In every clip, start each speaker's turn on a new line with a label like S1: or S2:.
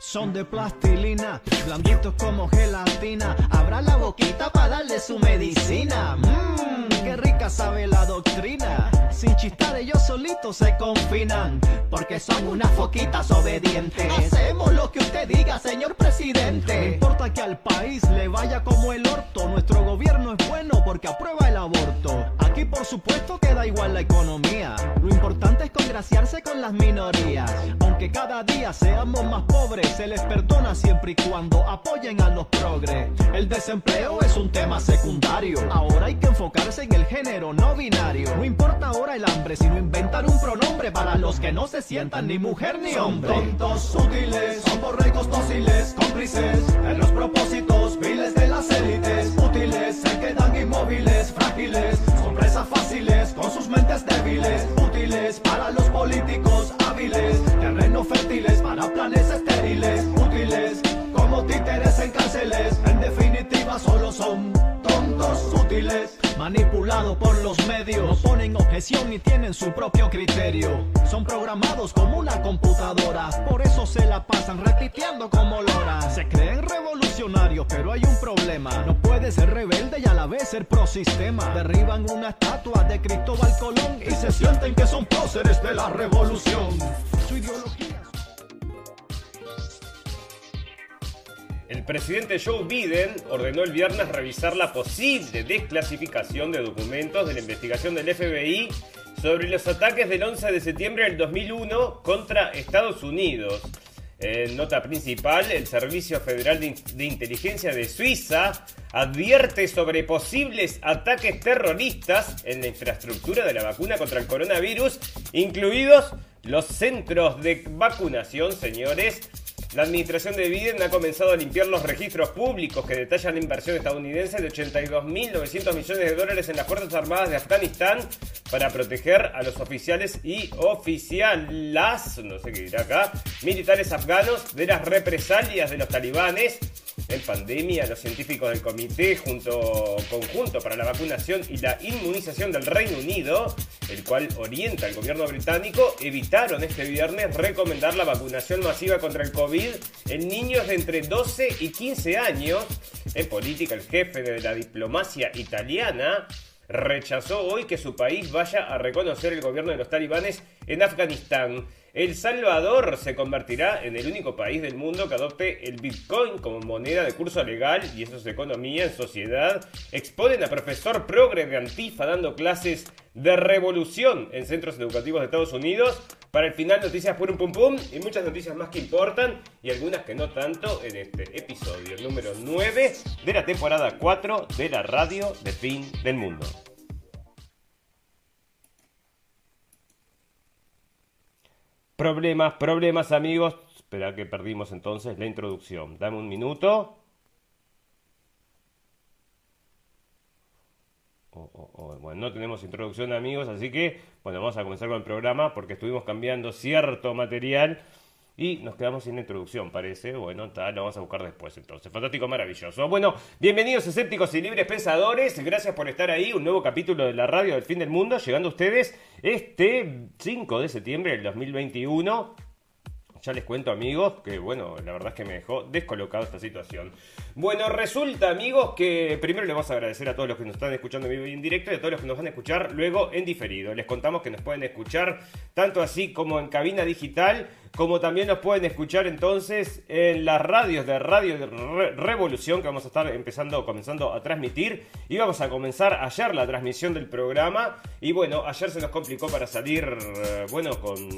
S1: Son de plastilina, blanditos como gelatina. Abra la boquita para darle su medicina. Mmm, qué rica sabe la doctrina. Sin chistar ellos solitos se confinan, porque son unas foquitas obedientes. Hacemos lo que usted diga, señor presidente. No importa que al país le vaya como el orto, nuestro gobierno es bueno porque aprueba el aborto. Aquí por supuesto queda igual la economía. Lo importante es congraciarse con las minorías. Aunque cada día seamos más pobres, se les perdona siempre y cuando apoyen a los progres. El desempleo es un tema secundario. Ahora hay que enfocarse en el género no binario. No importa ahora el hambre, sino inventar un pronombre para los que no se sientan ni mujer ni hombre. Son tontos útiles, son borregos dóciles, cómplices en los propósitos viles de las élites. Útiles, se quedan inmóviles, frágiles, fáciles con sus mentes débiles. Útiles para los políticos hábiles, terrenos fértiles para planes estériles. Útiles como títeres en cárceles, en definitiva solo son tontos útiles. Manipulados por los medios, no ponen objeción ni tienen su propio criterio. Son programados como una computadora, por eso se la pasan repitiendo como lora. Se creen revolucionarios, pero hay un problema. No puede ser rebelde y a la vez ser pro sistema. Derriban una estatua de Cristóbal Colón y se sienten que son próceres de la revolución. Su ideología.
S2: El presidente Joe Biden ordenó el viernes revisar la posible desclasificación de documentos de la investigación del FBI sobre los ataques del 11 de septiembre del 2001 contra Estados Unidos. En nota principal, el Servicio Federal de, Inteligencia de Suiza advierte sobre posibles ataques terroristas en la infraestructura de la vacuna contra el coronavirus, incluidos los centros de vacunación, señores. La administración de Biden ha comenzado a limpiar los registros públicos que detallan la inversión estadounidense de 82.900 millones de dólares en las Fuerzas Armadas de Afganistán para proteger a los oficiales y oficialas, no sé qué dirá acá, militares afganos de las represalias de los talibanes. En pandemia, los científicos del Comité junto, Conjunto para la Vacunación y la Inmunización del Reino Unido, el cual orienta al gobierno británico, evitaron este viernes recomendar la vacunación masiva contra el COVID en niños de entre 12 y 15 años. En política, el jefe de la diplomacia italiana rechazó hoy que su país vaya a reconocer el gobierno de los talibanes en Afganistán. El Salvador se convertirá en el único país del mundo que adopte el Bitcoin como moneda de curso legal y eso es economía en sociedad. Exponen a profesor progre de Antifa dando clases de revolución en centros educativos de Estados Unidos. Para el final, noticias por un pum pum y muchas noticias más que importan y algunas que no tanto en este episodio número 9 de la temporada 4 de la radio de fin del mundo. Problemas, problemas amigos. Espera que perdimos entonces la introducción. Dame un minuto. Oh, oh, oh. Bueno, no tenemos introducción amigos, así que bueno, vamos a comenzar con el programa porque estuvimos cambiando cierto material y nos quedamos sin introducción, parece. Bueno, tal, lo vamos a buscar después entonces. Fantástico, maravilloso. Bueno, bienvenidos escépticos y libres pensadores. Gracias por estar ahí. Un nuevo capítulo de la radio del fin del mundo, llegando a ustedes este 5 de septiembre del 2021. Ya les cuento amigos que bueno, la verdad es que me dejó descolocado esta situación. Bueno, resulta amigos que primero les vamos a agradecer a todos los que nos están escuchando en vivo y en directo y a todos los que nos van a escuchar luego en diferido. Les contamos que nos pueden escuchar tanto así como en cabina digital, como también nos pueden escuchar entonces en las radios de Radio Re Revolución que vamos a estar empezando, comenzando a transmitir. Y vamos a comenzar ayer la transmisión del programa. Y bueno, ayer se nos complicó para salir, eh, bueno, con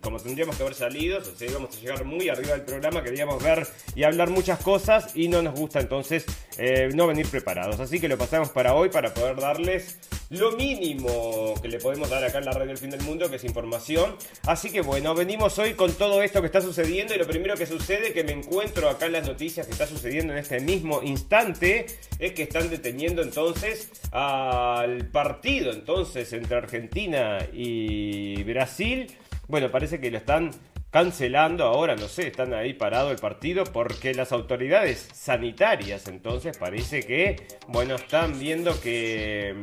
S2: como tendríamos que haber salido. O sea, íbamos a llegar muy arriba del programa, queríamos ver y hablar muchas cosas y no nos gusta entonces eh, no venir preparados. Así que lo pasamos para hoy para poder darles lo mínimo que le podemos dar acá en la radio del fin del mundo, que es información. Así que bueno, venimos hoy con todo esto que está sucediendo y lo primero que sucede que me encuentro acá en las noticias que está sucediendo en este mismo instante es que están deteniendo entonces al partido entonces entre Argentina y Brasil. Bueno, parece que lo están cancelando ahora, no sé, están ahí parado el partido porque las autoridades sanitarias entonces parece que, bueno, están viendo que,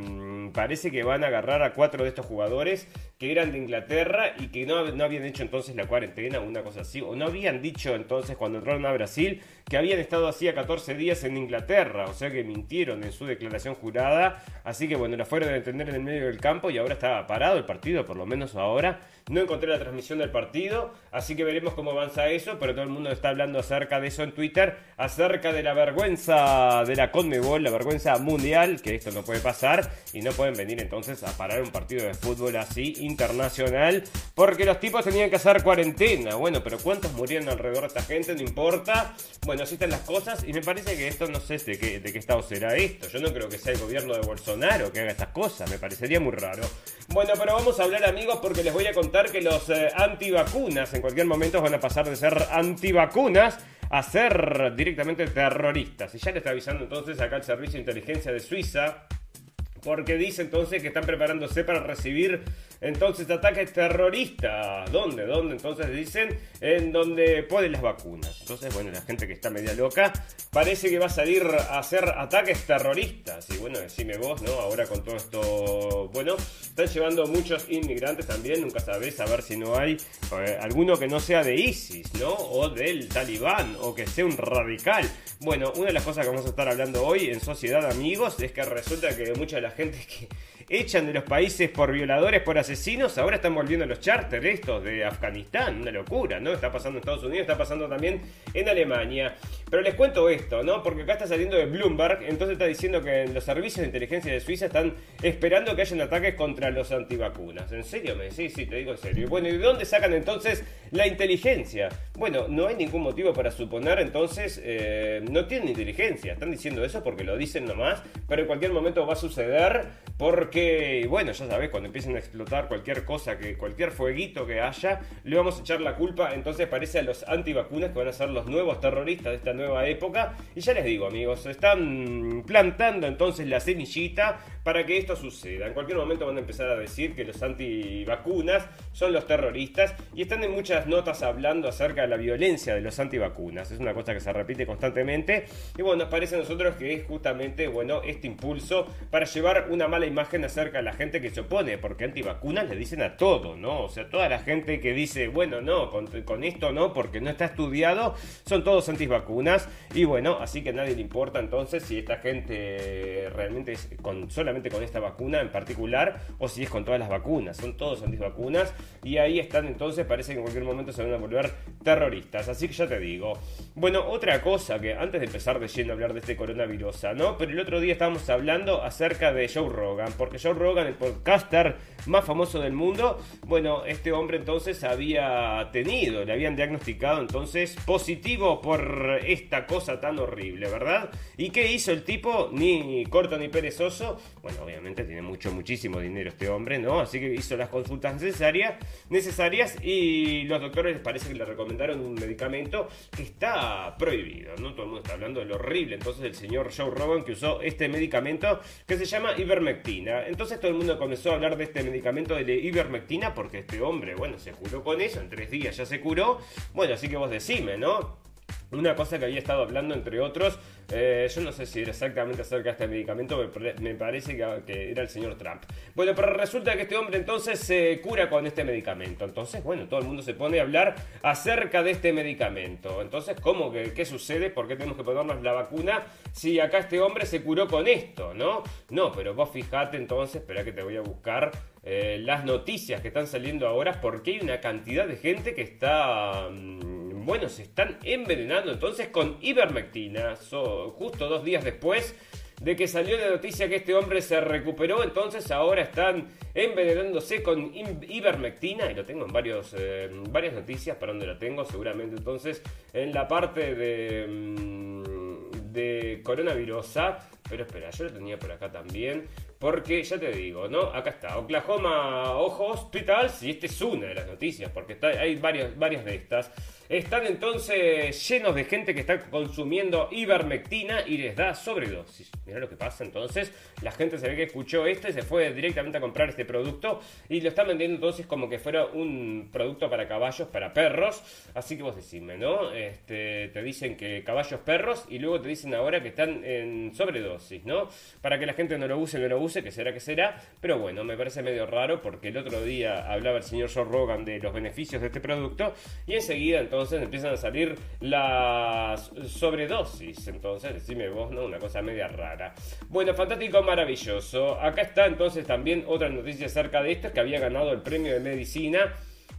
S2: parece que van a agarrar a cuatro de estos jugadores que eran de Inglaterra y que no, habían hecho entonces la cuarentena o una cosa así, o no habían dicho entonces cuando entraron a Brasil que habían estado hacía 14 días en Inglaterra, o sea que mintieron en su declaración jurada, así que bueno, la fueron a detener en el medio del campo y ahora está parado el partido, por lo menos ahora. No encontré la transmisión del partido, así que veremos cómo avanza eso, pero todo el mundo está hablando acerca de eso en Twitter, acerca de la vergüenza de la Conmebol, la vergüenza mundial, que esto no puede pasar y no pueden venir entonces a parar un partido de fútbol así internacional, porque los tipos tenían que hacer cuarentena. Bueno, pero ¿cuántos murieron alrededor de esta gente? No importa. Bueno, así están las cosas y me parece que esto no sé de qué, de qué estado será esto. Yo no creo que sea el gobierno de Bolsonaro que haga estas cosas, me parecería muy raro. Bueno, pero vamos a hablar amigos porque les voy a contar que los eh, antivacunas en cualquier momento van a pasar de ser antivacunas a ser directamente terroristas. Y ya le está avisando entonces acá el Servicio de Inteligencia de Suiza porque dice entonces que están preparándose para recibir entonces ataques terroristas. ¿Dónde? ¿Dónde? Entonces dicen en donde ponen las vacunas. Entonces, bueno, la gente que está media loca parece que va a salir a hacer ataques terroristas. Y bueno, decime vos, ¿no? Ahora con todo esto, bueno, están llevando muchos inmigrantes también. Nunca sabés a ver si no hay eh, alguno que no sea de ISIS, ¿no? O del talibán, o que sea un radical. Bueno, una de las cosas que vamos a estar hablando hoy en Sociedad Amigos es que resulta que mucha de la gente que echan de los países por violadores, por asesinos, ahora están volviendo los charters estos de Afganistán, una locura, ¿no? Está pasando en Estados Unidos, está pasando también en Alemania. Pero les cuento esto, ¿no? Porque acá está saliendo de Bloomberg, entonces está diciendo que los servicios de inteligencia de Suiza están esperando que hayan ataques contra los antivacunas. ¿En serio? Me sí, sí, te digo en serio. Bueno, ¿y de dónde sacan entonces la inteligencia? Bueno, no hay ningún motivo para suponer entonces, eh, no tienen inteligencia, están diciendo eso porque lo dicen nomás, pero en cualquier momento va a suceder porque, bueno, ya sabes, cuando empiecen a explotar cualquier cosa, que cualquier fueguito que haya, le vamos a echar la culpa, entonces parece a los antivacunas que van a ser los nuevos terroristas de esta nueva época. Y ya les digo, amigos, están plantando entonces la semillita para que esto suceda. En cualquier momento van a empezar a decir que los antivacunas son los terroristas y están en muchas notas hablando acerca de la violencia de los antivacunas. Es una cosa que se repite constantemente y bueno, nos parece a nosotros que es justamente, bueno, este impulso para llevar una mala imagen acerca de la gente que se opone, porque antivacunas le dicen a todo, ¿no? O sea, toda la gente que dice, bueno, no, con, con esto no, porque no está estudiado, son todos antivacunas y bueno, así que a nadie le importa entonces si esta gente realmente es con solamente con esta vacuna en particular o si es con todas las vacunas. Son todos antivacunas y ahí están entonces, parece que en cualquier momento se van a volver terroristas. Así que ya te digo. Bueno, otra cosa que antes de empezar de lleno a hablar de este coronavirus, ¿no? Pero el otro día estábamos hablando acerca de Joe Rogan, porque Joe Rogan, el podcaster más famoso del mundo, bueno, este hombre entonces había tenido, le habían diagnosticado entonces positivo por esta cosa tan horrible, ¿verdad? ¿Y qué hizo el tipo? Ni corto ni perezoso, bueno, obviamente tiene mucho, muchísimo dinero este hombre, ¿no? Así que hizo las consultas necesarias, necesarias y los doctores les parece que le recomendaron un medicamento que está prohibido, ¿no? Todo el mundo está hablando de lo horrible, entonces el señor Joe Rogan que usó este medicamento que se llama ivermectina. Entonces todo el mundo comenzó a hablar de este medicamento de ivermectina porque este hombre, bueno, se curó con eso, en tres días ya se curó. Bueno, así que vos decime, ¿no? Una cosa que había estado hablando, entre otros, eh, yo no sé si era exactamente acerca de este medicamento, me, parece que, era el señor Trump. Bueno, pero resulta que este hombre entonces se cura con este medicamento. Entonces, bueno, todo el mundo se pone a hablar acerca de este medicamento. Entonces, ¿cómo que qué sucede? ¿Por qué tenemos que ponernos la vacuna si acá este hombre se curó con esto, no? No, pero vos fijate entonces, espera que te voy a buscar eh, las noticias que están saliendo ahora porque hay una cantidad de gente que está... Mm, bueno, se están envenenando entonces con ivermectina. justo dos días después de que salió la noticia que este hombre se recuperó, entonces ahora están envenenándose con ivermectina, y lo tengo en varios, eh, varias noticias, para donde la tengo, seguramente entonces en la parte de, mm, de coronavirus. Pero espera, yo lo tenía por acá también. Porque ya te digo, ¿no? Acá está, Oklahoma Ojo Hospitals, y esta es una de las noticias, porque hay varios, varias de estas. Están entonces llenos de gente que está consumiendo ivermectina y les da sobredosis. Mira lo que pasa entonces. La gente se ve que escuchó esto y se fue directamente a comprar este producto y lo están vendiendo entonces como que fuera un producto para caballos, para perros. Así que vos decime, ¿no? Este, te dicen que caballos, perros y luego te dicen ahora que están en sobredosis, ¿no? Para que la gente no lo use, no lo use, que será que será. Pero bueno, me parece medio raro porque el otro día hablaba el señor Joe Rogan de los beneficios de este producto y enseguida entonces entonces empiezan a salir las sobredosis. Entonces, decime vos, ¿no? Una cosa media rara. Bueno, fantástico, maravilloso. Acá está entonces también otra noticia acerca de esto, que había ganado el premio de medicina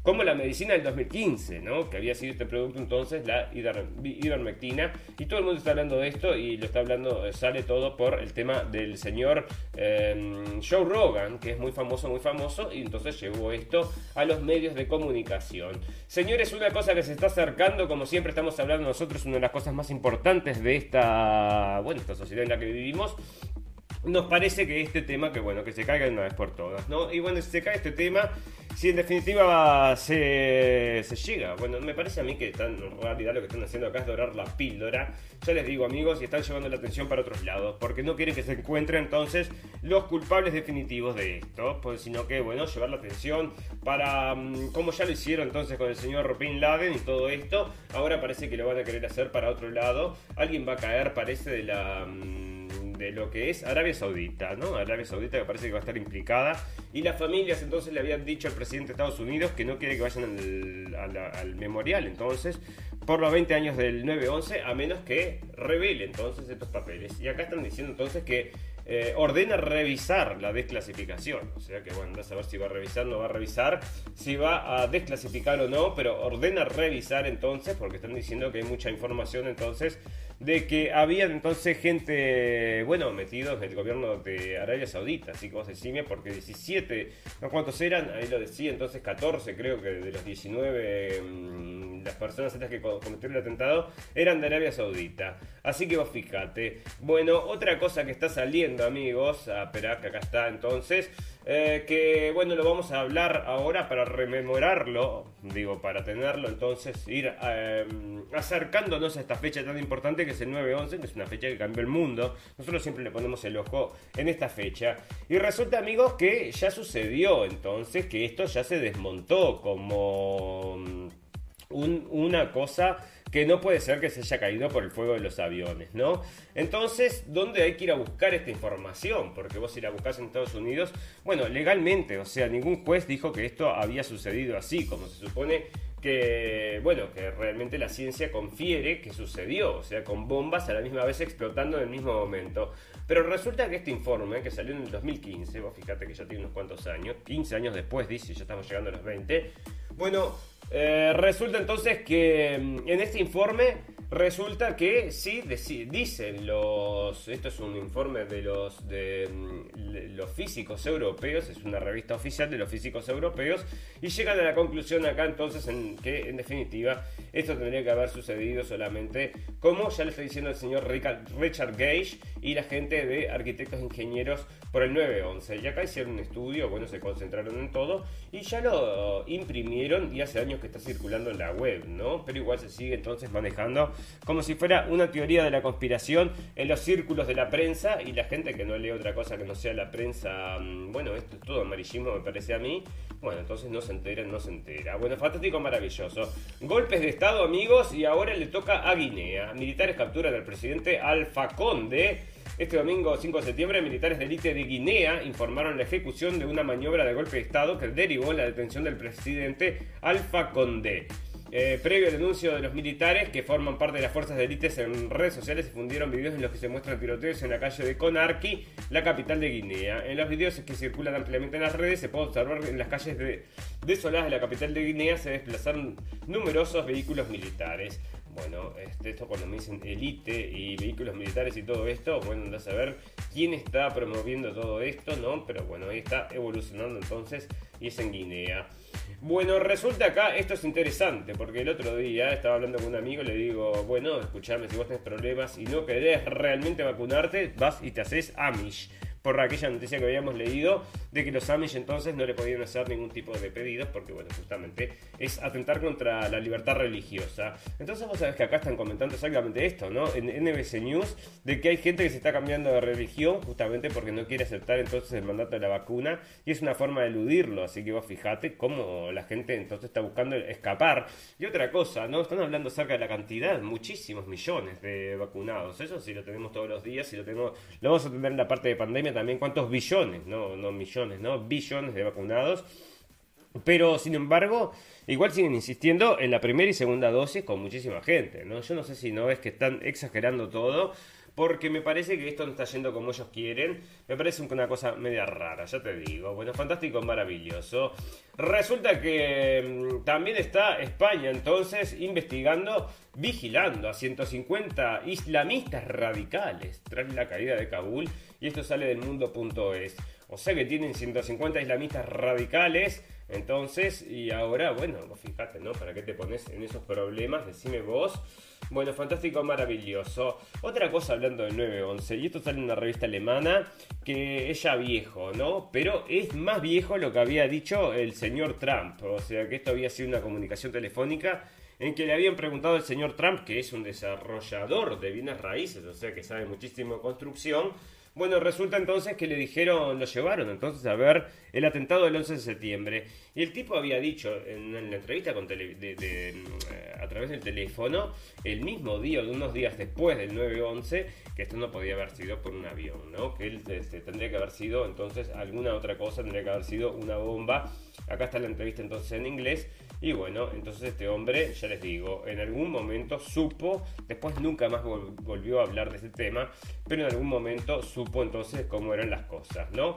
S2: como la medicina del 2015, ¿no? que había sido este producto entonces, la ivermectina, y todo el mundo está hablando de esto y lo está hablando, sale todo por el tema del señor em, Joe Rogan, que es muy famoso, muy famoso, y entonces llevó esto a los medios de comunicación. Señores, una cosa que se está acercando, como siempre estamos hablando nosotros, una de las cosas más importantes de esta, bueno, esta sociedad en la que vivimos, nos parece que este tema, que bueno, que se caiga de una vez por todas, ¿no? Y bueno, si se cae este tema, si en definitiva se, se llega, bueno, me parece a mí que en realidad lo que están haciendo acá es dorar la píldora, ya les digo amigos, y están llevando la atención para otros lados, porque no quieren que se encuentren entonces los culpables definitivos de esto, pues, sino que, bueno, llevar la atención para, mm, como ya lo hicieron entonces con el señor Bin Laden y todo esto, ahora parece que lo van a querer hacer para otro lado, alguien va a caer, parece, de la mm, de lo que es Arabia Saudita, ¿no? Arabia Saudita que parece que va a estar implicada. Y las familias entonces le habían dicho al presidente de Estados Unidos que no quiere que vayan al, memorial, entonces, por los 20 años del 9-11, a menos que revele entonces estos papeles. Y acá están diciendo entonces que eh, ordena revisar la desclasificación. O sea que, bueno, a saber si va a revisar, no va a revisar, si va a desclasificar o no, pero ordena revisar entonces, porque están diciendo que hay mucha información entonces de que había entonces gente, bueno, metidos en el gobierno de Arabia Saudita, así que vos decime, porque 17, no cuántos eran, ahí lo decía, entonces 14 creo que de los 19 mm, las personas estas que cometieron el atentado eran de Arabia Saudita. Así que vos fíjate. Bueno, otra cosa que está saliendo, amigos, a que acá está entonces. Eh, que bueno, lo vamos a hablar ahora para rememorarlo, digo, para tenerlo, entonces ir em, acercándonos a esta fecha tan importante que es el 9-11, que es una fecha que cambió el mundo. Nosotros siempre le ponemos el ojo en esta fecha. Y resulta, amigos, que ya sucedió entonces, que esto ya se desmontó como mm, una cosa que no puede ser que se haya caído por el fuego de los aviones, ¿no? Entonces, ¿dónde hay que ir a buscar esta información? Porque vos si la buscas en Estados Unidos, bueno, legalmente, o sea, ningún juez dijo que esto había sucedido así, como se supone que, bueno, que realmente la ciencia confiere que sucedió, o sea, con bombas a la misma vez explotando en el mismo momento. Pero resulta que este informe, que salió en el 2015, vos fíjate que ya tiene unos cuantos años, 15 años después dice, ya estamos llegando a los 20, bueno, eh, resulta entonces que mm, en este informe resulta que sí, dicen los, esto es un informe de los, de mm, los físicos europeos, es una revista oficial de los físicos europeos, y llegan a la conclusión acá entonces en que en definitiva esto tendría que haber sucedido solamente, como ya le está diciendo el señor Richard Gage y la gente de arquitectos e ingenieros por el 911. Y acá hicieron un estudio, bueno, se concentraron en todo y ya lo imprimieron y hace años que está circulando en la web, ¿no? Pero igual se sigue entonces manejando como si fuera una teoría de la conspiración en los círculos de la prensa y la gente que no lee otra cosa que no sea la prensa, mm, bueno, esto es todo amarillismo me parece a mí, bueno, entonces no se entera, no se entera. Bueno, fantástico, maravilloso. Golpes de Estado, amigos, y ahora le toca a Guinea. Militares capturan al presidente Alfa Conde. Este domingo 5 de septiembre, militares de élite de Guinea informaron la ejecución de una maniobra de golpe de Estado que derivó en la detención del presidente Alfa Conde. Eh, previo al anuncio de los militares que forman parte de las fuerzas de élites en redes sociales se fundieron videos en los que se muestran tiroteos en la calle de Conarqui, la capital de Guinea. En los videos que circulan ampliamente en las redes se puede observar que en las calles de, desoladas de la capital de Guinea se desplazaron numerosos vehículos militares. Bueno, este, esto cuando me dicen élite y vehículos militares y todo esto, bueno, anda a saber quién está promoviendo todo esto, ¿no? Pero bueno, ahí está evolucionando entonces y es en Guinea. Bueno, resulta acá, esto es interesante, porque el otro día estaba hablando con un amigo le digo, bueno, escuchame, si vos tenés problemas y no querés realmente vacunarte, vas y te haces Amish. Por aquella noticia que habíamos leído de que los Amish entonces no le podían hacer ningún tipo de pedidos porque, bueno, justamente es atentar contra la libertad religiosa. Entonces vos sabés que acá están comentando exactamente esto, ¿no? En NBC News, de que hay gente que se está cambiando de religión justamente porque no quiere aceptar entonces el mandato de la vacuna y es una forma de eludirlo, así que vos fijate cómo la gente entonces está buscando escapar. Y otra cosa, ¿no? Están hablando acerca de la cantidad, muchísimos millones de vacunados, eso sí lo tenemos todos los días y lo tenemos, lo vamos a tener en la parte de pandemia también cuántos billones, no, no millones, no billones de vacunados. Pero, sin embargo, igual siguen insistiendo en la primera y segunda dosis con muchísima gente, ¿no? Yo no sé si no es que están exagerando todo, porque me parece que esto no está yendo como ellos quieren. Me parece una cosa media rara, ya te digo. Bueno, fantástico, maravilloso. Resulta que mm, también está España entonces investigando, vigilando a 150 islamistas radicales tras la caída de Kabul. Y esto sale del mundo.es. O sea que tienen 150 islamistas radicales. Entonces, y ahora, bueno, fíjate, ¿no? ¿Para qué te pones en esos problemas? Decime vos. Bueno, fantástico, maravilloso. Otra cosa hablando del 911, y esto sale en una revista alemana que es ya viejo, ¿no? Pero es más viejo lo que había dicho el señor Trump. O sea que esto había sido una comunicación telefónica en que le habían preguntado al señor Trump, que es un desarrollador de bienes raíces, o sea que sabe muchísimo construcción, bueno, resulta entonces que le dijeron, lo llevaron entonces a ver el atentado del 11 de septiembre. Y el tipo había dicho en, la entrevista con eh, a través del teléfono, el mismo día o unos días después del 9-11, que esto no podía haber sido por un avión, ¿no? Que él este, tendría que haber sido entonces alguna otra cosa, tendría que haber sido una bomba. Acá está la entrevista entonces en inglés. Y bueno, entonces este hombre, ya les digo, en algún momento supo, después nunca más volvió a hablar de ese tema, pero en algún momento supo entonces cómo eran las cosas, ¿no?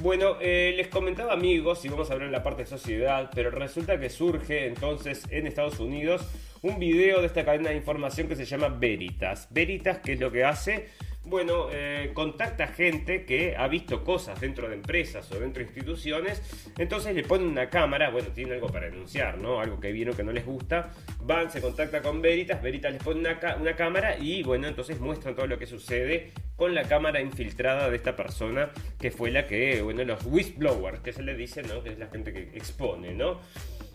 S2: Bueno, eh, les comentaba amigos, y vamos a hablar en la parte de sociedad, pero resulta que surge entonces en Estados Unidos un video de esta cadena de información que se llama Veritas. Veritas, ¿qué es lo que hace? Bueno, eh, contacta gente que ha visto cosas dentro de empresas o dentro de instituciones, entonces le ponen una cámara, bueno, tiene algo para denunciar, ¿no? Algo que vieron que no les gusta, van, se contacta con Veritas, Veritas les pone una, cámara y bueno, entonces muestran todo lo que sucede con la cámara infiltrada de esta persona que fue la que, bueno, los whistleblowers, que se le dice, ¿no? Que es la gente que expone, ¿no?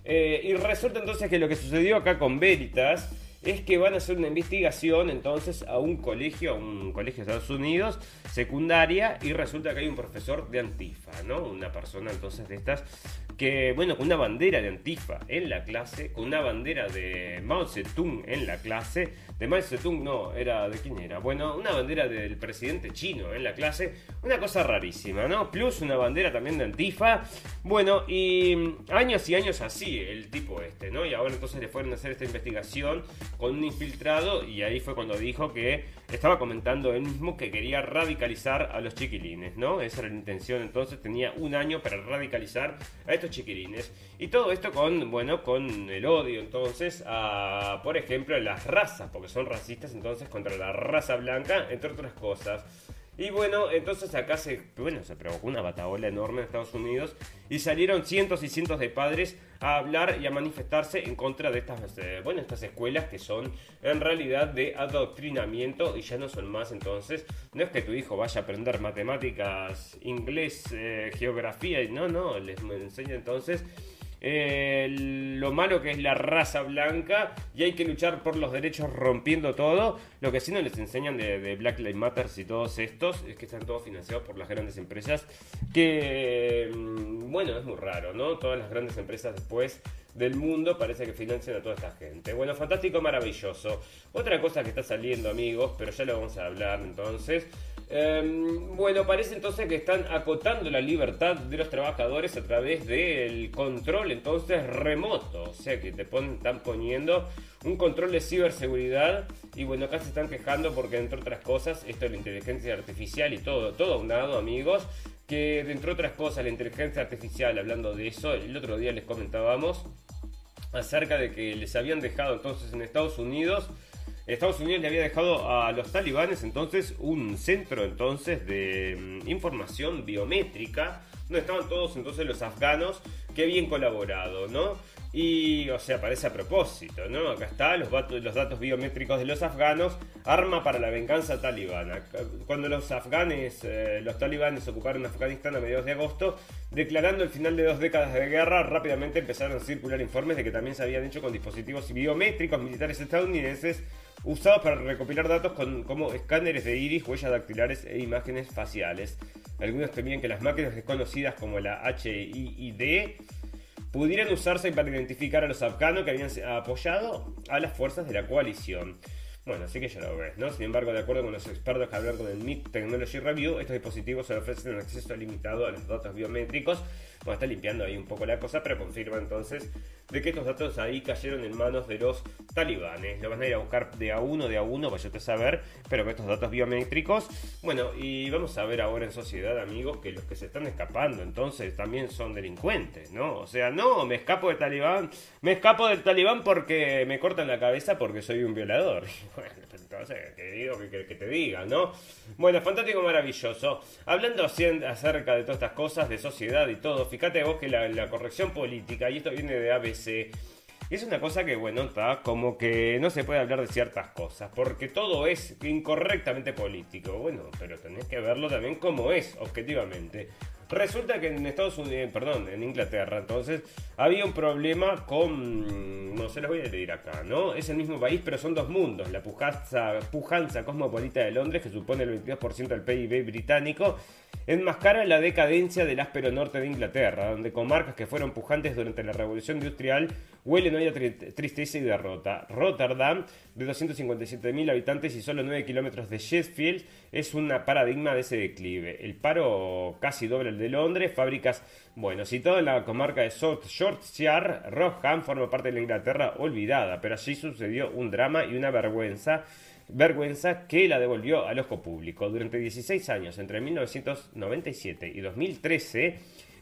S2: Eh, y resulta entonces que lo que sucedió acá con Veritas es que van a hacer una investigación entonces a un colegio, a un colegio de Estados Unidos, secundaria, y resulta que hay un profesor de Antifa, ¿no? Una persona entonces de estas que, bueno, con una bandera de Antifa en la clase, con una bandera de Mao Zedong en la clase, de Mao Zedong no, era de quién era, bueno, una bandera del presidente chino en la clase, una cosa rarísima, ¿no? Plus una bandera también de Antifa, bueno, y años y años así el tipo este, ¿no? Y ahora entonces le fueron a hacer esta investigación con un infiltrado y ahí fue cuando dijo que estaba comentando él mismo que quería radicalizar a los chiquilines, ¿no? Esa era la intención, entonces tenía un año para radicalizar a estos chiquilines. Y todo esto con, bueno, con el odio entonces a, por ejemplo, las razas, porque son racistas entonces contra la raza blanca, entre otras cosas. Y bueno, entonces acá se, bueno, se provocó una bataola enorme en Estados Unidos y salieron cientos y cientos de padres a hablar y a manifestarse en contra de estas, eh, bueno, estas escuelas que son en realidad de adoctrinamiento y ya no son más entonces, no es que tu hijo vaya a aprender matemáticas, inglés, eh, geografía, no, no, les enseña entonces lo malo que es la raza blanca y hay que luchar por los derechos rompiendo todo. Lo que sí no les enseñan de, Black Lives Matter y todos estos es que están todos financiados por las grandes empresas. Que, mm, bueno, es muy raro, ¿no? Todas las grandes empresas después del mundo parece que financian a toda esta gente. Bueno, fantástico, maravilloso. Otra cosa que está saliendo, amigos, pero ya lo vamos a hablar entonces. Em, bueno, parece entonces que están acotando la libertad de los trabajadores a través del control entonces remoto. O sea que te están poniendo un control de ciberseguridad. Y bueno, acá se están quejando porque entre otras cosas, esto de la inteligencia artificial y todo, todo aunado amigos, que entre otras cosas la inteligencia artificial, hablando de eso, el otro día les comentábamos acerca de que les habían dejado entonces en Estados Unidos Estados Unidos le había dejado a los talibanes entonces un centro entonces de mm, información biométrica donde estaban todos entonces los afganos, qué bien colaborado, ¿no? Y, o sea, parece a propósito, ¿no? Acá está, los, los datos biométricos de los afganos, arma para la venganza talibana. Cuando los afganes, eh, los talibanes ocuparon Afganistán a mediados de agosto, declarando el final de dos décadas de guerra, rápidamente empezaron a circular informes de que también se habían hecho con dispositivos biométricos militares estadounidenses usados para recopilar datos como escáneres de iris, huellas dactilares e imágenes faciales. Algunos temían que las máquinas desconocidas como la HIID pudieran usarse para identificar a los afganos que habían apoyado a las fuerzas de la coalición. Bueno, así que ya lo ves, ¿no? Sin embargo, de acuerdo con los expertos que hablan con el MIT Technology Review, estos dispositivos se ofrecen un acceso limitado a los datos biométricos. Bueno, está limpiando ahí un poco la cosa, pero confirma entonces de que estos datos ahí cayeron en manos de los talibanes. Lo van a ir a buscar de a uno, de a uno, vaya a saber, pero con estos datos biométricos. Bueno, y vamos a ver ahora en sociedad, amigos, que los que se están escapando entonces también son delincuentes, ¿no? O sea, no, me escapo del talibán, me escapo del talibán porque me cortan la cabeza porque soy un violador. Bueno, entonces, que digo que, te diga, ¿no? Bueno, fantástico, maravilloso. Hablando acerca de todas estas cosas, de sociedad y todo, fíjate vos que la, la corrección política, y esto viene de ABC, es una cosa que, bueno, está como que no se puede hablar de ciertas cosas, porque todo es incorrectamente político. Bueno, pero tenés que verlo también como es, objetivamente. Resulta que en Estados Unidos, perdón, en Inglaterra, entonces, había un problema con. No se los voy a leer acá, ¿no? Es el mismo país, pero son dos mundos. La pujanza, pujanza cosmopolita de Londres, que supone el 22% del PIB británico, enmascara la decadencia del áspero norte de Inglaterra, donde comarcas que fueron pujantes durante la Revolución Industrial huelen hoy a tristeza y derrota. Rotterdam, de 257.000 habitantes y solo 9 kilómetros de Sheffield, es un paradigma de ese declive. El paro casi doble el de Londres, fábricas, bueno, situado en la comarca de South Yorkshire, Rockham forma parte de la Inglaterra olvidada, pero allí sucedió un drama y una vergüenza vergüenza que la devolvió al ojo público. Durante 16 años, entre 1997 y 2013,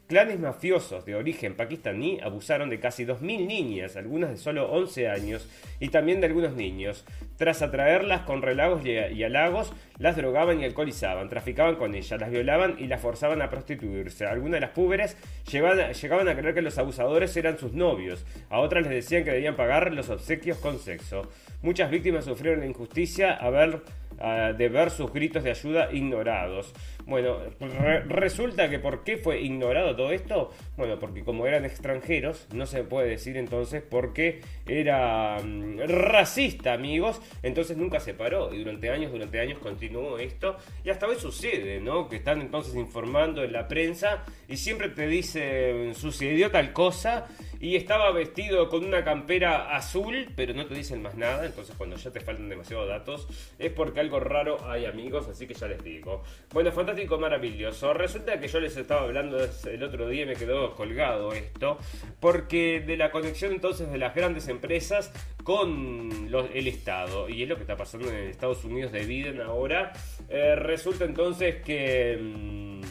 S2: Clanes mafiosos de origen pakistaní abusaron de casi 2.000 niñas, algunas de solo 11 años, y también de algunos niños. Tras atraerlas con relagos y halagos, las drogaban y alcoholizaban, traficaban con ellas, las violaban y las forzaban a prostituirse. Algunas de las púberes llegaban a creer que los abusadores eran sus novios, a otras les decían que debían pagar los obsequios con sexo. Muchas víctimas sufrieron injusticia a ver de ver sus gritos de ayuda ignorados. Bueno, resulta que ¿por qué fue ignorado todo esto? Bueno, porque como eran extranjeros, no se puede decir entonces porque era mm, racista, amigos, entonces nunca se paró y durante años, durante años continuó esto y hasta hoy sucede, ¿no? Que están entonces informando en la prensa y siempre te dicen sucedió tal cosa y estaba vestido con una campera azul, pero no te dicen más nada, entonces cuando ya te faltan demasiados datos es porque algo raro hay amigos, así que ya les digo. Bueno, fantástico, maravilloso. Resulta que yo les estaba hablando el otro día y me quedó colgado esto, porque de la conexión entonces de las grandes empresas con el Estado, y es lo que está pasando en Estados Unidos de Biden ahora, eh, resulta entonces que... Mm,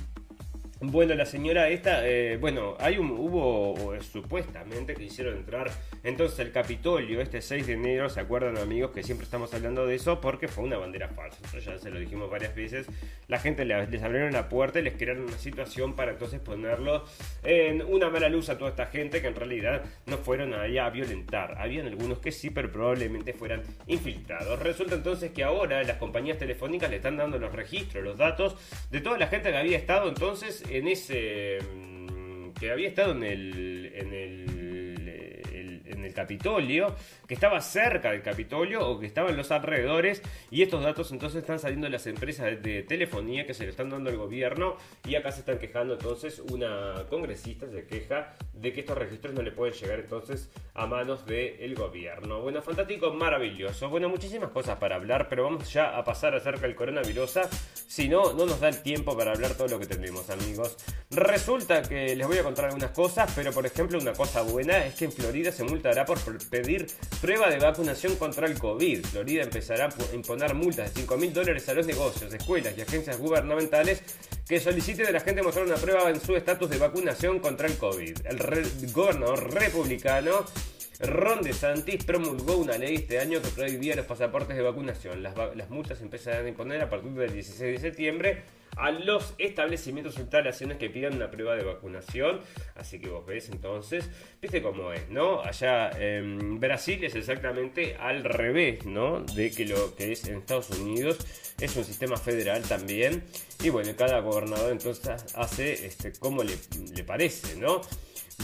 S2: bueno, la señora esta, eh, bueno, hay un, hubo supuestamente que hicieron entrar entonces el Capitolio este 6 de enero, ¿se acuerdan amigos que siempre estamos hablando de eso? Porque fue una bandera falsa, eso ya se lo dijimos varias veces, la gente les, abrieron la puerta y les crearon una situación para entonces ponerlo en una mala luz a toda esta gente que en realidad no fueron allá a violentar, habían algunos que sí, pero probablemente fueran infiltrados. Resulta entonces que ahora las compañías telefónicas le están dando los registros, los datos de toda la gente que había estado entonces en ese. Mm, que había estado en el. en el. En el Capitolio que estaba cerca del Capitolio o que estaba en los alrededores y estos datos entonces están saliendo de las empresas de, telefonía que se le están dando al gobierno y acá se están quejando entonces una congresista se queja de que estos registros no le pueden llegar entonces a manos del gobierno. Bueno, fantástico, maravilloso. Bueno, muchísimas cosas para hablar, pero vamos ya a pasar acerca del coronavirus. Si no, no nos da el tiempo para hablar todo lo que tenemos, amigos. Resulta que les voy a contar algunas cosas, pero por ejemplo, una cosa buena es que en Florida se multará por pedir Prueba de vacunación contra el COVID. Florida empezará a imponer multas de 5 mil dólares a los negocios, escuelas y agencias gubernamentales que soliciten de la gente mostrar una prueba en su estatus de vacunación contra el COVID. El gobernador republicano Ron DeSantis promulgó una ley este año que prohibía los pasaportes de vacunación. Las, las multas empiezan a imponer a partir del 16 de septiembre a los establecimientos o instalaciones que pidan una prueba de vacunación. Así que vos ves entonces, viste cómo es, ¿no? Allá en Brasil es exactamente al revés, ¿no? De que lo que es en Estados Unidos es un sistema federal también. Y bueno, cada gobernador entonces hace este, como le, le parece, ¿no?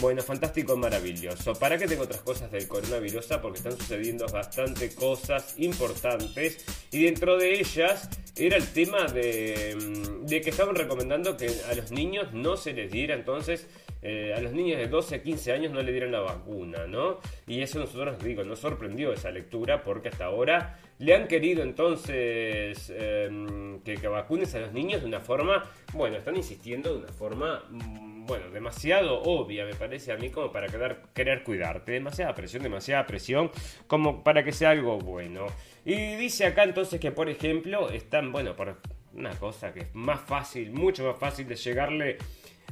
S2: Bueno, fantástico, maravilloso. ¿Para qué tengo otras cosas del coronavirus? Porque están sucediendo bastante cosas importantes y dentro de ellas era el tema de, mm, de que estaban recomendando que a los niños no se les diera entonces eh, a los niños de 12 a 15 años no le dieran la vacuna, ¿no? Y eso nosotros, digo, nos sorprendió esa lectura porque hasta ahora le han querido entonces em, que, que, vacunes a los niños de una forma, bueno, están insistiendo de una forma, mm, bueno, demasiado obvia, me parece a mí, como para querer cuidarte. Demasiada presión, demasiada presión, como para que sea algo bueno. Y dice acá entonces que, por ejemplo, están, bueno, por una cosa que es más fácil, mucho más fácil de llegarle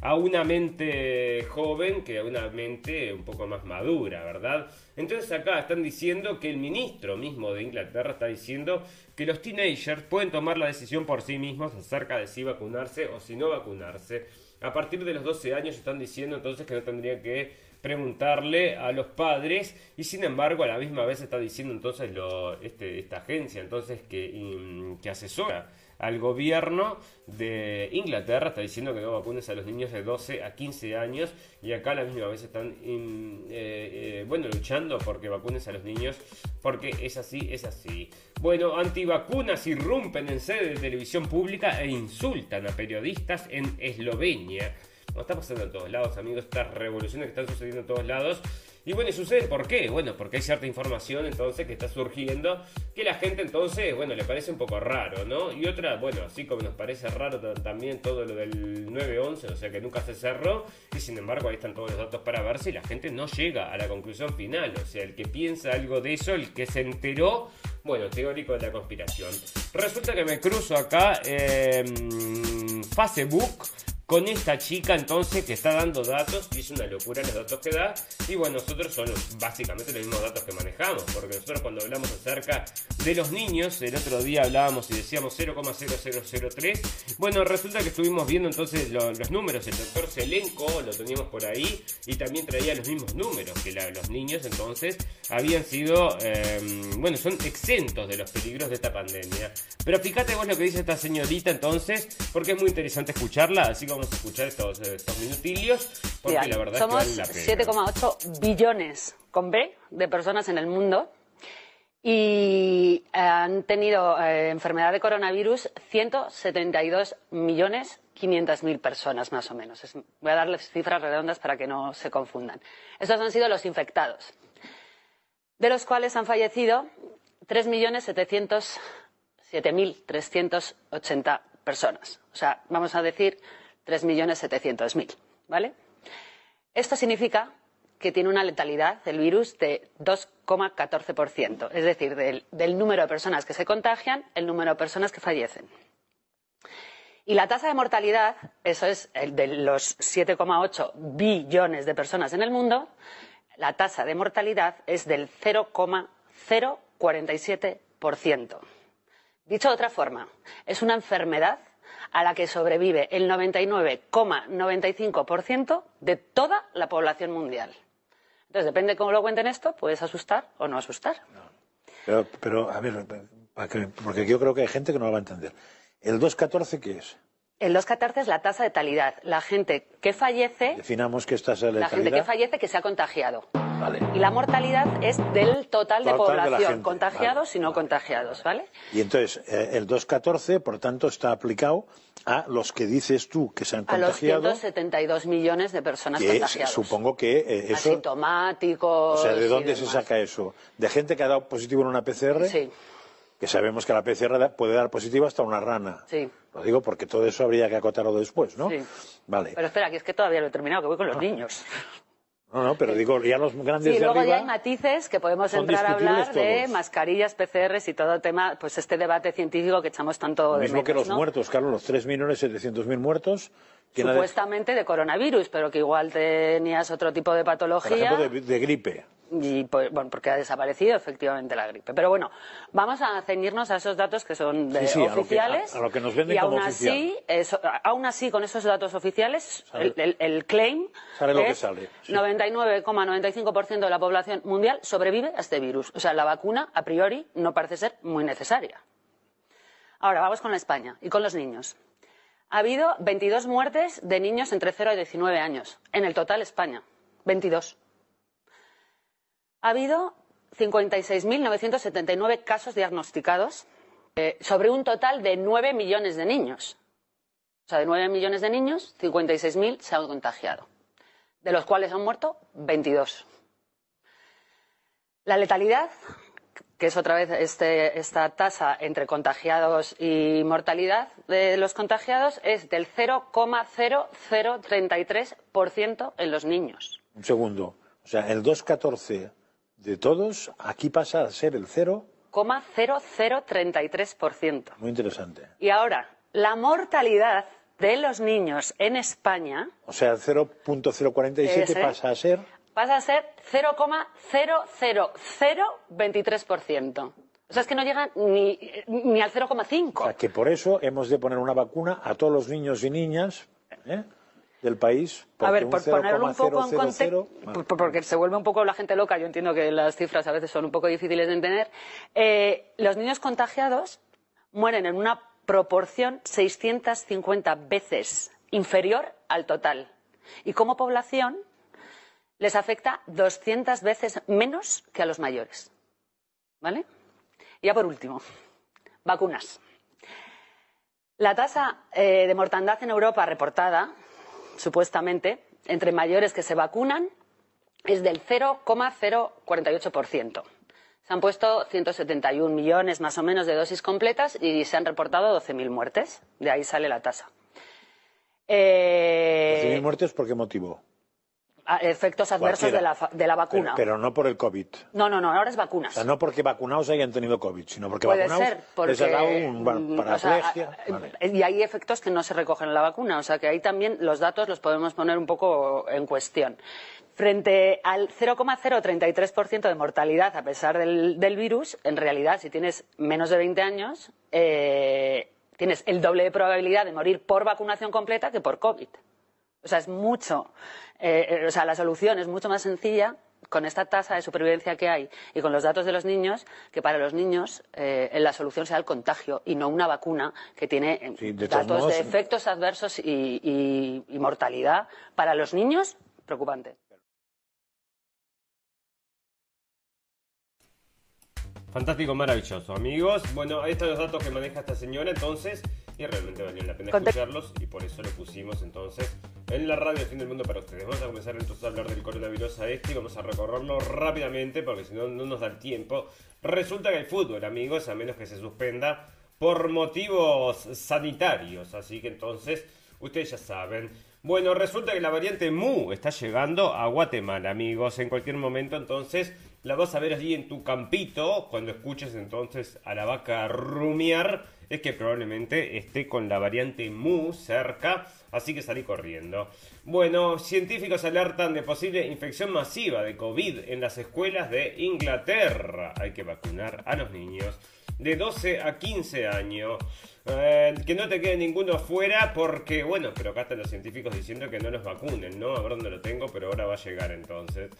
S2: a una mente joven que a una mente un poco más madura, ¿verdad? Entonces acá están diciendo que el ministro mismo de Inglaterra está diciendo que los teenagers pueden tomar la decisión por sí mismos acerca de si vacunarse o si no vacunarse. A partir de los 12 años están diciendo entonces que no tendría que preguntarle a los padres y sin embargo a la misma vez está diciendo entonces lo, este, esta agencia entonces que, que asesora al gobierno de Inglaterra, está diciendo que no vacunes a los niños de 12 a 15 años y acá a la misma vez están eh, eh, bueno luchando porque vacunes a los niños porque es así, es así. Bueno, antivacunas irrumpen en sede de televisión pública e insultan a periodistas en Eslovenia. Está pasando en todos lados, amigos, estas revoluciones que están sucediendo en todos lados. Y bueno, y sucede por qué? Bueno, porque hay cierta información entonces que está surgiendo que la gente entonces, bueno, le parece un poco raro, ¿no? Y otra, bueno, así como nos parece raro también todo lo del 911, o sea que nunca se cerró, y sin embargo ahí están todos los datos para ver si la gente no llega a la conclusión final, o sea, el que piensa algo de eso, el que se enteró, bueno, teórico de la conspiración. Resulta que me cruzo acá en Facebook con esta chica entonces que está dando datos y es una locura los datos que da y bueno nosotros son básicamente los mismos datos que manejamos porque nosotros cuando hablamos acerca de los niños el otro día hablábamos y decíamos 0,0003 bueno resulta que estuvimos viendo entonces los números el doctor Selenco lo teníamos por ahí y también traía los mismos números que los niños entonces habían sido em, bueno son exentos de los peligros de esta pandemia. Pero fíjate vos lo que dice esta señorita entonces porque es muy interesante escucharla así como vamos a escuchar estos, estos minutillos, porque la verdad
S3: somos
S2: es
S3: que 7,8 billones con B de personas en el mundo y han tenido eh, enfermedad de coronavirus 172 millones 500 mil personas más o menos. Es, voy a darles cifras redondas para que no se confundan. Estos han sido los infectados, de los cuales han fallecido 3.707.380 personas. O sea, vamos a decir 3.700.000. ¿Vale? Esto significa que tiene una letalidad del virus de 2,14%, es decir, del, del, número de personas que se contagian, el número de personas que fallecen. Y la tasa de mortalidad, eso es el de los 7,8 billones de personas en el mundo, la tasa de mortalidad es del 0,047%. Dicho de otra forma, es una enfermedad a la que sobrevive el 99,95% de toda la población mundial. Entonces, depende de cómo lo cuenten esto, puedes asustar o no asustar.
S4: Pero, pero, a ver, porque yo creo que hay gente que no lo va a entender. ¿El 214 qué es?
S3: El 214 es la tasa de talidad. La gente que fallece.
S4: Definamos que esta es la
S3: La gente que fallece que se ha contagiado. Y la mortalidad es del total, de población, contagiados y no contagiados, ¿vale?
S4: Y entonces, eh, el 214, por tanto, está aplicado a los que dices tú que se han contagiado.
S3: A los 172 millones de personas contagiadas.
S4: Supongo que eh, eso.
S3: Asintomáticos.
S4: O sea, ¿de dónde se saca eso? ¿De gente que ha dado positivo en una PCR?
S3: Sí.
S4: Que sabemos que la PCR puede dar positivo hasta una rana.
S3: Sí.
S4: Lo digo porque todo eso habría que acotarlo después, ¿no?
S3: Sí.
S4: Vale.
S3: Pero espera, que es que todavía lo he terminado, que voy con los niños.
S4: No, no, pero digo, ya los grandes
S3: Sí,
S4: de
S3: luego
S4: arriba
S3: ya hay matices que podemos entrar a hablar de
S4: todos.
S3: mascarillas, PCRs y todo tema, pues este debate científico que echamos tanto
S4: Lo
S3: de
S4: mismo que los
S3: ¿no?
S4: muertos, Carlos, los 3.700.000 muertos. ¿Quién ha de-
S3: Supuestamente de coronavirus, pero que igual tenías otro tipo de
S4: Por
S3: patología.
S4: ejemplo, de, de gripe.
S3: y pues, bueno, porque ha desaparecido efectivamente la gripe. Pero bueno, vamos a ceñirnos a esos datos que son de
S4: Sí, sí, a lo que-
S3: oficiales.
S4: a- a lo que nos venden
S3: y aún
S4: como
S3: así, eso- aún así, con esos datos oficiales, el, el- el claim
S4: Sale lo que
S3: es
S4: sale, sí.
S3: 99,95% de la población mundial sobrevive a este virus. O sea, la vacuna, a priori, no parece ser muy necesaria. Ahora, vamos con España y con los niños. Ha habido 22 muertes de niños entre 0 y 19 años. En el total, España. 22. Ha habido 56.979 casos diagnosticados eh, sobre un total de 9 millones de niños. O sea, de 9 millones de niños, 56.000 se han contagiado, de los cuales han muerto 22. La letalidad, que es otra vez este- esta tasa entre contagiados y mortalidad de los contagiados, es del 0,0033% en los niños.
S4: Un segundo. O sea, el 2,14 de todos, aquí pasa a ser el cero.
S3: 0,0033%.
S4: Muy interesante.
S3: Y ahora, la mortalidad de los niños en España
S4: O sea, el 0.047
S3: Ese.
S4: pasa a ser.
S3: Pasa a ser 0,00023%. O sea, es que no llega ni, ni al
S4: O sea,
S3: 0,5.
S4: que por eso hemos de poner una vacuna a todos los niños y niñas ¿eh? del país.
S3: A ver, por ponerlo un poco en
S4: 0,000,
S3: contexto,
S4: vale.
S3: porque se vuelve un poco la gente loca, yo entiendo que las cifras a veces son un poco difíciles de entender, eh, los niños contagiados mueren en una proporción 650 veces inferior al total. Y como población les afecta 200 veces menos que a los mayores. ¿Vale? Y ya por último, vacunas. La tasa eh, de mortandad en Europa reportada, supuestamente, entre mayores que se vacunan es del 0,048%. Se han puesto 171 millones más o menos de dosis completas y se han reportado 12.000 muertes. De ahí sale la tasa. Eh,
S4: ¿12.000 muertes por qué motivo?
S3: Efectos adversos de la, de la vacuna.
S4: Pero, pero no por el COVID.
S3: No, no, no, ahora es
S4: O
S3: vacunas.
S4: sea, no porque vacunados hayan tenido COVID, sino porque
S3: Puede
S4: vacunados
S3: ser, porque
S4: les ha dado un
S3: mm,
S4: para
S3: o sea,
S4: paraplegia.
S3: eh,
S4: Vale.
S3: y hay efectos que no se recogen en la vacuna, o sea que ahí también los datos los podemos poner un poco en cuestión. Frente al 0,033% de mortalidad a pesar del, del virus, en realidad, si tienes menos de 20 años, eh, tienes el doble de probabilidad de morir por vacunación completa que por COVID. O sea, es mucho, eh, eh, o sea, la solución es mucho más sencilla con esta tasa de supervivencia que hay y con los datos de los niños, que para los niños eh, la solución sea el contagio y no una vacuna que tiene eh,
S4: Sí, de
S3: datos
S4: modos-
S3: de efectos adversos y, y- y mortalidad para los niños preocupante.
S2: Fantástico, maravilloso, amigos. Bueno, ahí están los datos que maneja esta señora, entonces, y realmente valió la pena
S3: Conte-
S2: escucharlos, y por eso lo pusimos entonces en la radio Fin del Mundo para ustedes. Vamos a comenzar entonces a hablar del coronavirus a este y vamos a recorrerlo rápidamente porque si no, no nos da el tiempo. Resulta que el fútbol, amigos, a menos que se suspenda por motivos sanitarios, así que entonces, ustedes ya saben. Bueno, resulta que la variante Mu está llegando a Guatemala, amigos. En cualquier momento, entonces, la vas a ver allí en tu campito. Cuando escuches entonces a la vaca rumiar, es que probablemente esté con la variante Mu cerca, así que salí corriendo. Bueno, científicos alertan de posible infección masiva de COVID en las escuelas de Inglaterra. Hay que vacunar a los niños de 12 a 15 años. Eh, que no te quede ninguno afuera porque, bueno, pero acá están los científicos diciendo que no los vacunen, ¿no? A ver dónde lo tengo, pero ahora va a llegar entonces.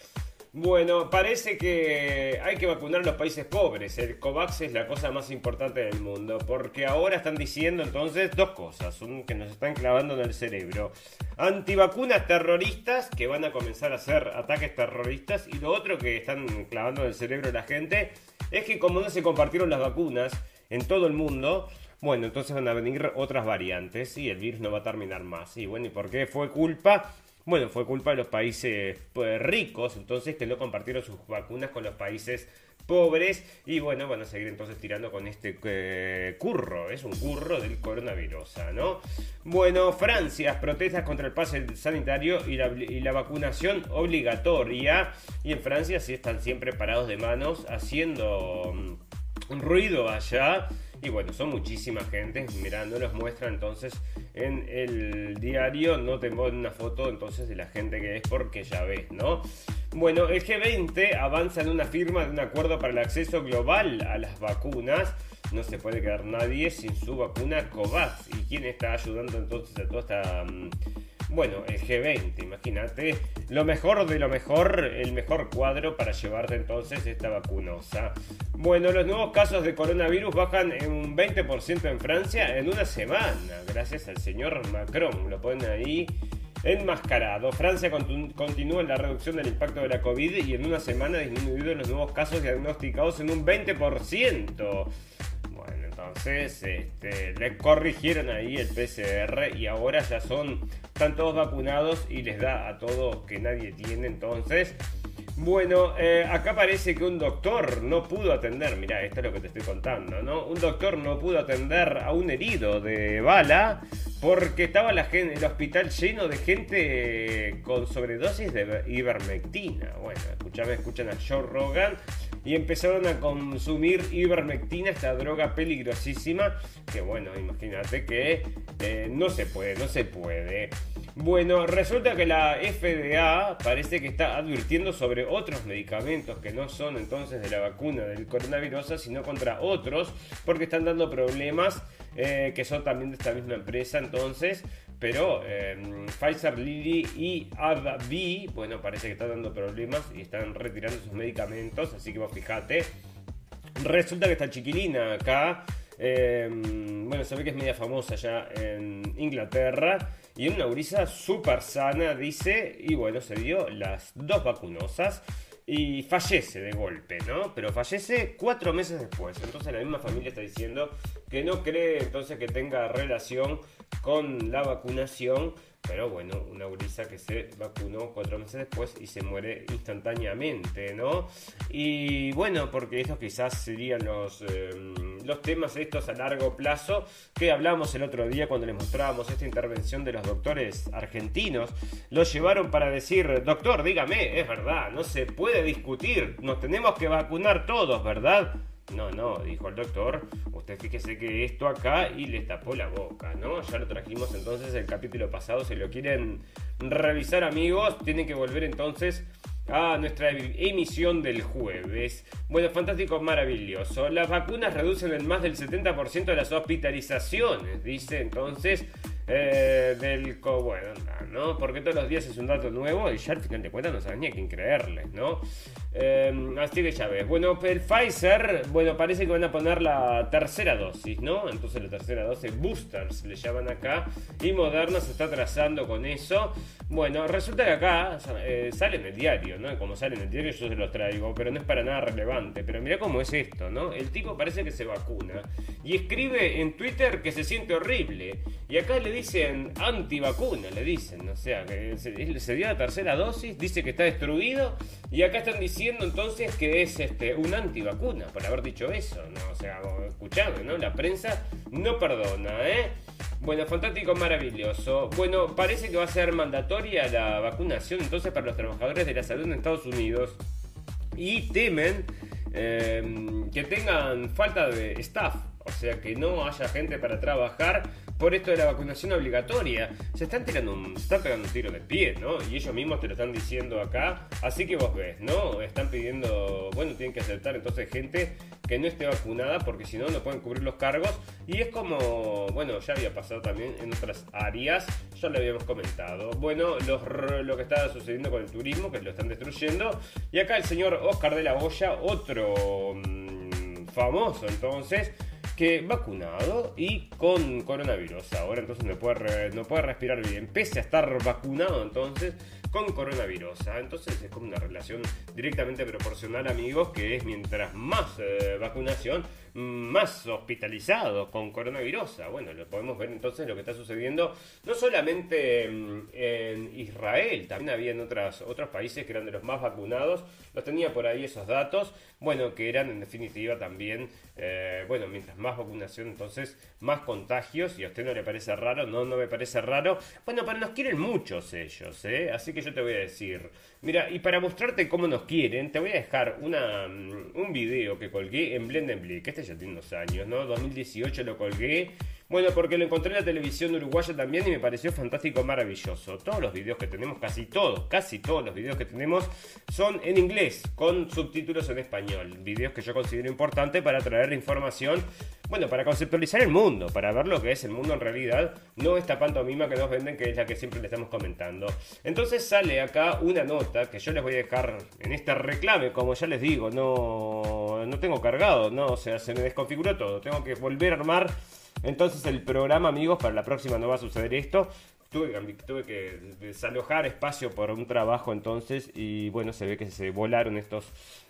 S2: Bueno, parece que hay que vacunar a los países pobres. El COVAX es la cosa más importante del mundo. Porque ahora están diciendo entonces dos cosas que nos están clavando en el cerebro. Antivacunas terroristas que van a comenzar a hacer ataques terroristas. Y lo otro que están clavando en el cerebro la gente es que como no se compartieron las vacunas en todo el mundo, bueno, entonces van a venir otras variantes y el virus no va a terminar más. Y bueno, ¿y por qué fue culpa? Bueno, fue culpa de los países pues, ricos, entonces que no compartieron sus vacunas con los países pobres. Y bueno, van a seguir entonces tirando con este eh, curro, es un curro del coronavirus, ¿no? Bueno, Francia, protestas contra el pase sanitario y la, y la vacunación obligatoria. Y en Francia sí están siempre parados de manos haciendo mm, ruido allá y bueno, son muchísima gente. Mirá, no los muestra entonces en el diario. No te ponen una foto entonces de la gente que es porque ya ves, ¿no? Bueno, el G20 avanza en una firma de un acuerdo para el acceso global a las vacunas. No se puede quedar nadie sin su vacuna COVAX. ¿Y quién está ayudando entonces a toda esta... Mm, bueno, el G20, imagínate, lo mejor de lo mejor, el mejor cuadro para llevarte entonces esta vacunosa. Bueno, los nuevos casos de coronavirus bajan en un 20% en Francia en una semana, gracias al señor Macron. Lo ponen ahí enmascarado. Francia continúa en la reducción del impacto de la COVID y en una semana disminuido los nuevos casos diagnosticados en un 20%. Entonces este, le corrigieron ahí el PCR y ahora ya son, están todos vacunados y les da a todos que nadie tiene. Entonces, bueno, eh, acá parece que un doctor no pudo atender, mira, esto es lo que te estoy contando, ¿no? Un doctor no pudo atender a un herido de bala porque estaba el hospital lleno de gente con sobredosis de ivermectina. Bueno, escuchame, escuchan a Joe Rogan y empezaron a consumir ivermectina, esta droga peligrosísima, que bueno, imagínate que eh, no se puede, no se puede. Bueno, resulta que la FDA parece que está advirtiendo sobre otros medicamentos que no son entonces de la vacuna del coronavirus, sino contra otros, porque están dando problemas eh, que son también de esta misma empresa, entonces, pero em, Pfizer, Lilly y AbbVie, bueno, parece que están dando problemas y están retirando sus medicamentos, así que vos fijate. Resulta que esta chiquilina acá, em, bueno, se ve que es media famosa ya en Inglaterra y una gurisa súper sana, dice, y bueno, se dio las dos vacunosas y fallece de golpe, ¿no? Pero fallece cuatro meses después. Entonces la misma familia está diciendo que no cree entonces que tenga relación con la vacunación pero bueno, una gurisa que se vacunó cuatro meses después y se muere instantáneamente, ¿no? Y bueno, porque estos quizás serían los, em, los temas estos a largo plazo que hablamos el otro día cuando les mostrábamos esta intervención de los doctores argentinos. Los llevaron para decir, doctor, dígame, es verdad, no se puede discutir, nos tenemos que vacunar todos, ¿verdad? No, no, dijo el doctor, usted fíjese que esto acá y le tapó la boca, ¿no? Ya lo trajimos entonces el capítulo pasado, si lo quieren revisar amigos, tienen que volver entonces a nuestra emisión del jueves. Bueno, fantástico, maravilloso. Las vacunas reducen en más del 70% de las hospitalizaciones, dice entonces eh, del bueno, ¿no? Porque todos los días es un dato nuevo y ya al final de cuentas no sabes ni a quién creerle, ¿no? Eh, así que ya ves. Bueno, el Pfizer, bueno, parece que van a poner la tercera dosis, ¿no? Entonces la tercera dosis, boosters le llaman acá. Y Moderna se está trazando con eso. Bueno, resulta que acá eh, sale en el diario, Como sale en el diario yo se los traigo, pero no es para nada relevante. Pero mira cómo es esto, ¿no? El tipo parece que se vacuna y escribe en Twitter que se siente horrible. Y acá le dicen antivacuna, le dicen, o sea, que se, dio la tercera dosis, dice que está destruido, y acá están diciendo entonces que es este un antivacuna por haber dicho eso, ¿no? O sea, escuchame, ¿no? La prensa no perdona, ¿eh? Bueno, fantástico, maravilloso. Bueno, parece que va a ser mandatoria la vacunación entonces para los trabajadores de la salud en Estados Unidos. Y temen eh, que tengan falta de staff, o sea que no haya gente para trabajar por esto de la vacunación obligatoria. Se están tirando un, se están pegando un tiro de pie, ¿no? Y ellos mismos te lo están diciendo acá. Así que vos ves, ¿no? Están pidiendo, bueno, tienen que aceptar entonces gente que no esté vacunada porque si no no pueden cubrir los cargos. Y es como, bueno, ya había pasado también en otras áreas, ya lo habíamos comentado. Bueno, lo que está sucediendo con el turismo, que lo están destruyendo. Y acá el señor Oscar de la Hoya, otro mm, famoso entonces que vacunado y con coronavirus. Ahora entonces no puede, no puede respirar bien, pese a estar vacunado entonces con coronavirus. ¿ah? Entonces es como una relación directamente proporcional, amigos, que es mientras más eh, vacunación, más hospitalizado con coronavirus. Bueno, lo podemos ver entonces lo que está sucediendo no solamente mm, en Israel, también había en otras, otros países que eran de los más vacunados. Los tenía por ahí esos datos. Bueno, que eran en definitiva también, eh, bueno, mientras más vacunación, entonces más contagios. Y a usted no le parece raro, no, no me parece raro. Bueno, pero nos quieren muchos ellos, ¿eh? Así que yo te voy a decir, mira, y para mostrarte cómo nos quieren, te voy a dejar una, mm, un video que colgué en Blendenblick. Este ya tiene unos años, ¿no? 2018 lo colgué. Bueno, porque lo encontré en la televisión uruguaya también y me pareció fantástico, maravilloso. Todos los videos que tenemos, casi todos, casi todos los videos que tenemos son en inglés, con subtítulos en español. Videos que yo considero importante para traer información, bueno, para conceptualizar el mundo, para ver lo que es el mundo en realidad, no esta pantomima que nos venden, que es la que siempre le estamos comentando. Entonces sale acá una nota que yo les voy a dejar en este reclame, como ya les digo, no, no tengo cargado, no, o sea, se me desconfiguró todo, tengo que volver a armar entonces el programa, amigos, para la próxima no va a suceder esto. Tuve, que desalojar espacio por un trabajo entonces y bueno, se ve que se volaron estos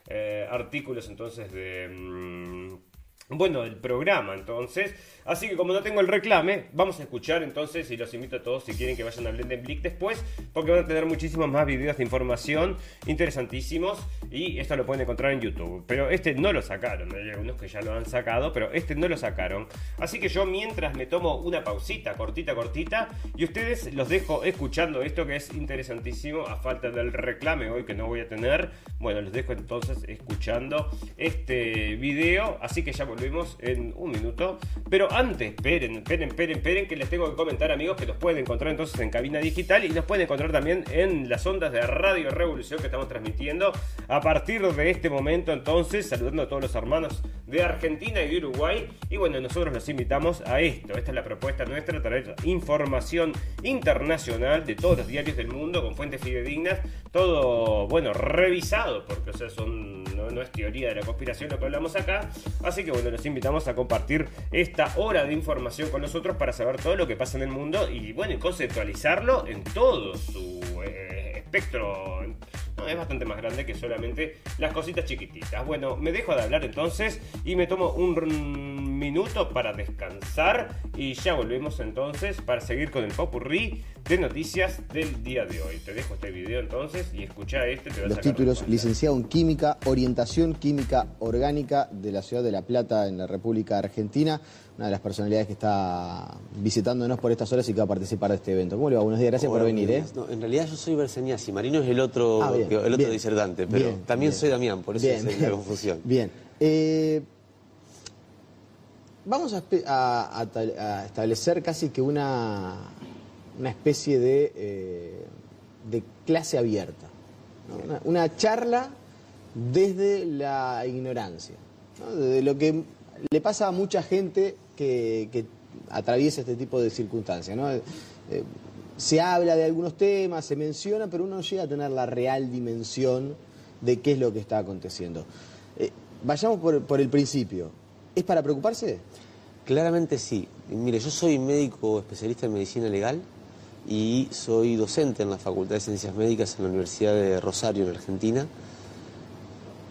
S2: eh, artículos entonces de... Mm, bueno, el programa entonces. Así que como no tengo el reclame, vamos a escuchar entonces y los invito a todos si quieren que vayan a Blendenblick después, porque van a tener muchísimos más videos de información interesantísimos y esto lo pueden encontrar en YouTube. Pero este no lo sacaron, hay algunos que ya lo han sacado, pero este no lo sacaron. Así que yo mientras me tomo una pausita, cortita, cortita, y ustedes los dejo escuchando esto que es interesantísimo, a falta del reclame hoy que no voy a tener, bueno, los dejo entonces escuchando este video, así que ya volvemos en un minuto. Pero antes, esperen, esperen, esperen, esperen, que les tengo que comentar, amigos, que los pueden encontrar entonces en cabina digital y los pueden encontrar también en las ondas de Radio Revolución que estamos transmitiendo a partir de este momento. Entonces, saludando a todos los hermanos de Argentina y de Uruguay. Y bueno, nosotros los invitamos a esto. Esta es la propuesta nuestra, traer información internacional de todos los diarios del mundo con fuentes fidedignas. Todo, bueno, revisado, porque o sea, son, no, es teoría de la conspiración lo que hablamos acá. Así que bueno, los invitamos a compartir esta hora de información con nosotros para saber todo lo que pasa en el mundo y bueno, conceptualizarlo en todo su eh, espectro. Es bastante más grande que solamente las cositas chiquititas. Bueno, me dejo de hablar entonces y me tomo un minuto para descansar y ya volvemos entonces para seguir con el popurrí de noticias del día de hoy. Te dejo este video entonces y escucha este. Te
S5: Los títulos, licenciado en Química, Orientación Química Orgánica de la Ciudad de La Plata en la República Argentina, una de las personalidades que está visitándonos por estas horas y que va a participar de este evento. ¿Cómo le va? Buenos días, gracias por venir. ¿eh?
S6: en realidad yo soy Berseniasi, Marino es el otro, ah, el otro disertante, pero también soy Damián, por eso es la confusión.
S5: Bien. Eh, vamos a, establecer casi que una, una especie de, eh, de clase abierta, una, charla desde la ignorancia, de lo que le pasa a mucha gente que, atraviesa este tipo de circunstancias. Eh, eh, se habla de algunos temas, se menciona, pero uno llega a tener la real dimensión de qué es lo que está aconteciendo. vayamos por, por el principio. ¿Es para preocuparse?
S6: Claramente sí. Mire, yo soy médico especialista en medicina legal y soy docente en la Facultad de Ciencias Médicas en la Universidad de Rosario, en Argentina.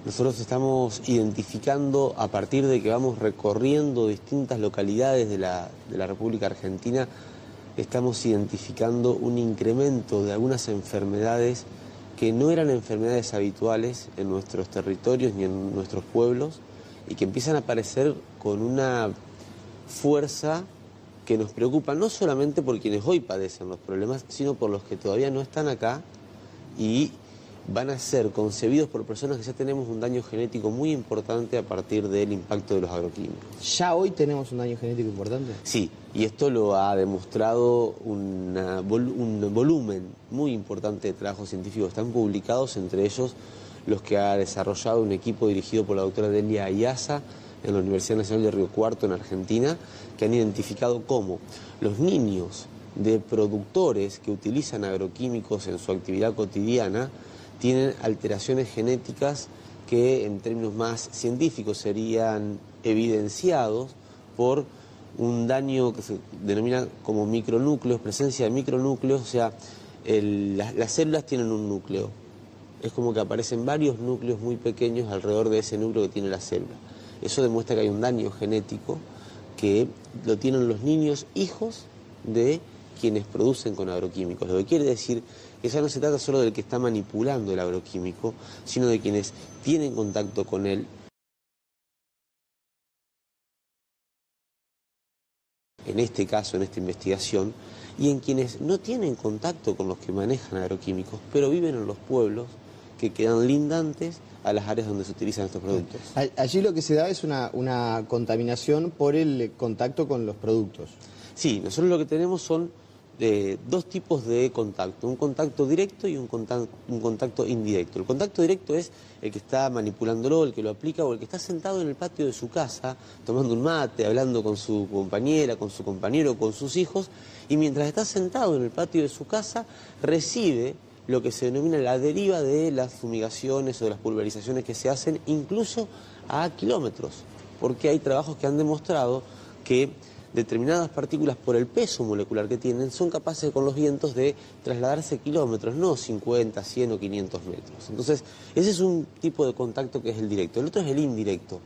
S6: Nosotros estamos identificando, a partir de que vamos recorriendo distintas localidades de la, República Argentina, estamos identificando un incremento de algunas enfermedades que no eran enfermedades habituales en nuestros territorios ni en nuestros pueblos y que empiezan a aparecer con una fuerza que nos preocupa no solamente por quienes hoy padecen los problemas, sino por los que todavía no están acá y van a ser concebidos por personas que ya tenemos un daño genético muy importante a partir del impacto de los agroquímicos.
S5: ¿Ya hoy tenemos un daño genético importante?
S6: Sí, y esto lo ha demostrado un volumen muy importante de trabajos científicos están publicados, entre ellos los que ha desarrollado un equipo dirigido por la doctora Delia Ayaza, en la Universidad Nacional de Río Cuarto en Argentina, que han identificado cómo los niños de productores que utilizan agroquímicos en su actividad cotidiana tienen alteraciones genéticas que en términos más científicos serían evidenciados por un daño que se denomina como micronúcleos, presencia de micronúcleos, o sea, las células tienen un núcleo. Es como que aparecen varios núcleos muy pequeños alrededor de ese núcleo que tiene la célula. Eso demuestra que hay un daño genético que lo tienen los niños hijos de quienes producen con agroquímicos. Lo que quiere decir que ya no se trata solo del que está manipulando el agroquímico, sino de quienes tienen contacto con él. En este caso, en esta investigación, y en quienes no tienen contacto con los que manejan agroquímicos, pero viven en los pueblos que quedan lindantes a las áreas donde se utilizan estos productos.
S5: Allí lo que se da es una, una contaminación por el contacto con los productos.
S6: Sí, nosotros lo que tenemos son eh, dos tipos de contacto, un contacto directo y un contacto, un contacto indirecto. El contacto directo es el que está manipulándolo, el que lo aplica o el que está sentado en el patio de su casa tomando un mate, hablando con su compañera, con su compañero, con sus hijos y mientras está sentado en el patio de su casa recibe lo que se denomina la deriva de las fumigaciones o de las pulverizaciones que se hacen incluso a kilómetros, porque hay trabajos que han demostrado que determinadas partículas por el peso molecular que tienen son capaces con los vientos de trasladarse kilómetros, no 50, 100 o 500 metros. Entonces, ese es un tipo de contacto que es el directo. El otro es el indirecto,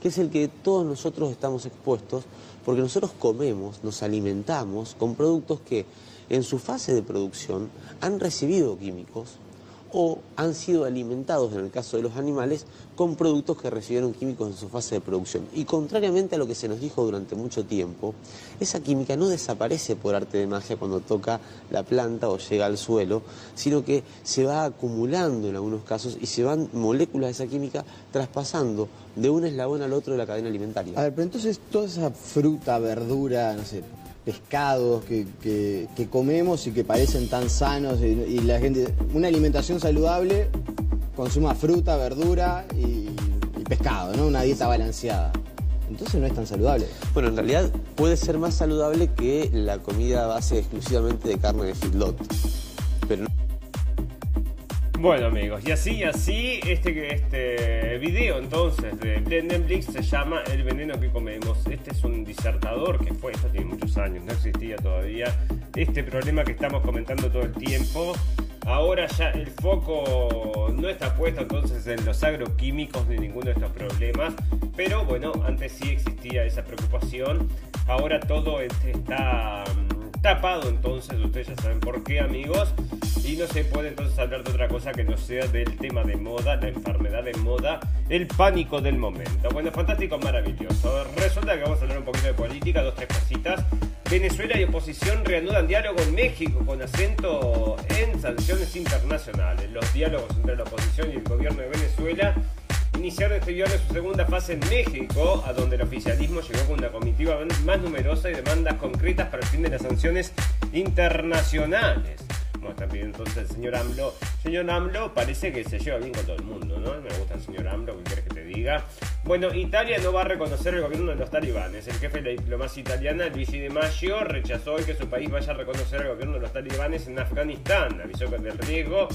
S6: que es el que todos nosotros estamos expuestos porque nosotros comemos, nos alimentamos con productos que en su fase de producción han recibido químicos o han sido alimentados, en el caso de los animales, con productos que recibieron químicos en su fase de producción. Y contrariamente a lo que se nos dijo durante mucho tiempo, esa química no desaparece por arte de magia cuando toca la planta o llega al suelo, sino que se va acumulando en algunos casos y se van moléculas de esa química traspasando de un eslabón al otro de la cadena alimentaria.
S5: A ver, pero entonces toda esa fruta, verdura, no sé, pescados que, que- comemos y que parecen tan sanos y, la gente, una alimentación saludable consuma fruta, verdura y, pescado, ¿no? Una dieta balanceada. Entonces no es tan saludable.
S6: Bueno, en realidad puede ser más saludable que la comida base exclusivamente de carne de feedlot. Pero no
S2: Bueno amigos, y así, así, este, este video entonces de Netflix se llama El veneno que comemos. Este es un disertador que fue, esto tiene muchos años, no existía todavía. Este problema que estamos comentando todo el tiempo. Ahora ya el foco no está puesto entonces en los agroquímicos ni ninguno de estos problemas. Pero bueno, antes sí existía esa preocupación. Ahora todo este está mm, tapado entonces, ustedes ya saben por qué amigos. Y no se puede entonces hablar de otra cosa que no sea del tema de moda, la enfermedad de moda, el pánico del momento. Bueno, fantástico, maravilloso. Resulta que vamos a hablar un poquito de política, dos, tres cositas. Venezuela y oposición reanudan diálogo en México con acento en sanciones internacionales. Los diálogos entre la oposición y el gobierno de Venezuela iniciaron este viernes su segunda fase en México, a donde el oficialismo llegó con una comitiva más numerosa y demandas concretas para el fin de las sanciones internacionales. Bueno, también entonces el señor AMLO, señor AMLO parece que se lleva bien con todo el mundo, ¿no? Me gusta el señor AMLO, ¿qué quieres que te diga? Bueno, Italia no va a reconocer el gobierno de los talibanes. El jefe de la diplomacia italiana, Luigi De Maggio, rechazó hoy que su país vaya a reconocer el gobierno de los talibanes en Afganistán. Avisó que del riesgo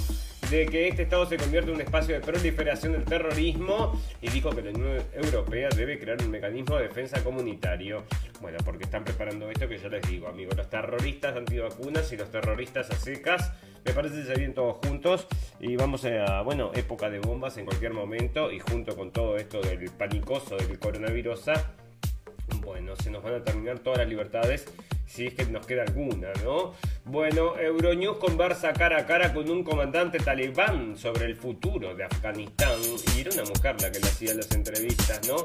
S2: de que este estado se convierta en un espacio de proliferación del terrorismo y dijo que la Unión Europea debe crear un mecanismo de defensa comunitario. Bueno, porque están preparando esto que yo les digo, amigos, los terroristas antivacunas y los terroristas a secas, me parece que se vienen todos juntos y vamos a, bueno, época de bombas en cualquier momento y junto con todo esto del panicoso del coronavirus, bueno, se nos van a terminar todas las libertades si es que nos queda alguna, ¿no? Bueno, Euronews conversa cara a cara con un comandante talibán sobre el futuro de Afganistán y era una mujer la que le hacía las entrevistas, ¿no?